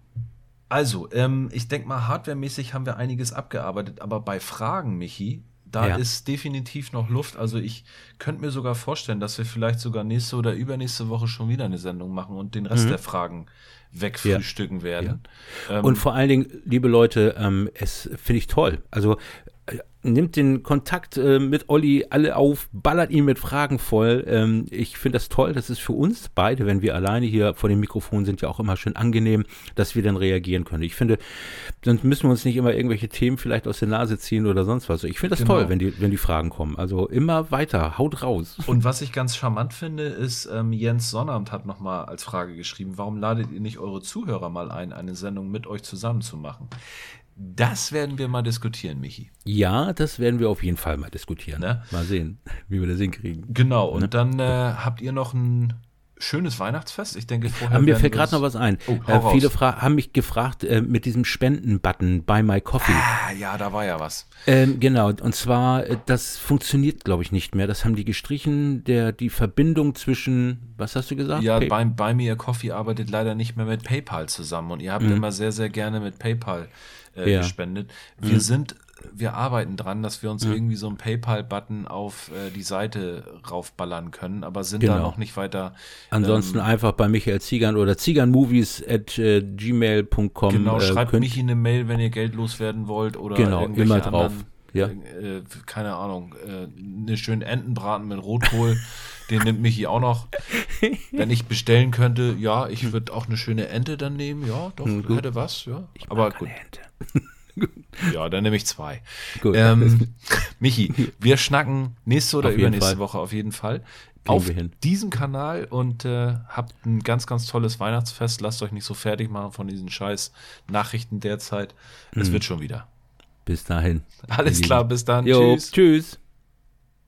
A: Also, ähm, ich denke mal, hardwaremäßig haben wir einiges abgearbeitet, aber bei Fragen, Michi, da ja. ist definitiv noch Luft. Also ich könnte mir sogar vorstellen, dass wir vielleicht sogar nächste oder übernächste Woche schon wieder eine Sendung machen und den Rest mhm. der Fragen wegfrühstücken ja. werden.
B: Ja. Ähm, und vor allen Dingen, liebe Leute, ähm, es finde ich toll. Also nimmt den Kontakt äh, mit Olli alle auf, ballert ihn mit Fragen voll. Ähm, ich finde das toll. Das ist für uns beide, wenn wir alleine hier vor dem Mikrofon sind, ja auch immer schön angenehm, dass wir dann reagieren können. Ich finde, sonst müssen wir uns nicht immer irgendwelche Themen vielleicht aus der Nase ziehen oder sonst was. Ich finde das genau. toll, wenn die, wenn die Fragen kommen. Also immer weiter, haut raus.
A: Und was ich ganz charmant finde, ist, ähm, Jens Sonnabend hat nochmal als Frage geschrieben, warum ladet ihr nicht eure Zuhörer mal ein, eine Sendung mit euch zusammen zu machen? Das werden wir mal diskutieren, Michi.
B: Ja, das werden wir auf jeden Fall mal diskutieren. Ne? Mal sehen, wie wir das hinkriegen.
A: Genau, und ne? dann äh, habt ihr noch ein schönes Weihnachtsfest. Ich denke,
B: vorher. Aber mir fällt gerade noch was ein. Oh, äh, viele haben mich gefragt äh, mit diesem Spenden-Button bei My Coffee.
A: Ah, ja, da war ja was.
B: Ähm, genau, und zwar, äh, das funktioniert, glaube ich, nicht mehr. Das haben die gestrichen. Der, die Verbindung zwischen, was hast du gesagt?
A: Ja, Pay bei, bei mir Coffee arbeitet leider nicht mehr mit PayPal zusammen. Und ihr habt mhm. immer sehr, sehr gerne mit PayPal äh, ja. gespendet. Wir mhm. sind, wir arbeiten dran, dass wir uns mhm. irgendwie so einen PayPal-Button auf äh, die Seite raufballern können, aber sind genau. da noch nicht weiter.
B: Ansonsten ähm, einfach bei Michael Ziegern oder ziegernmovies at äh, gmail.com.
A: Genau, äh, schreibt mich in eine Mail, wenn ihr Geld loswerden wollt oder
B: genau, immer drauf.
A: Anderen, ja. Äh, keine Ahnung, äh, eine schöne Entenbraten mit Rotkohl. Den nimmt Michi auch noch. Wenn ich bestellen könnte, ja, ich würde auch eine schöne Ente dann nehmen. Ja, doch, hm, hätte was. Ja,
B: ich aber gut. Ente.
A: ja, dann nehme ich zwei. Gut. Ähm, Michi, wir schnacken nächste oder übernächste Fall. Woche auf jeden Fall. Kriegen auf diesem Kanal und äh, habt ein ganz, ganz tolles Weihnachtsfest. Lasst euch nicht so fertig machen von diesen scheiß Nachrichten derzeit. Es mhm. wird schon wieder.
B: Bis dahin.
A: Alles klar, bis dann.
B: Jo, tschüss. Tschüss.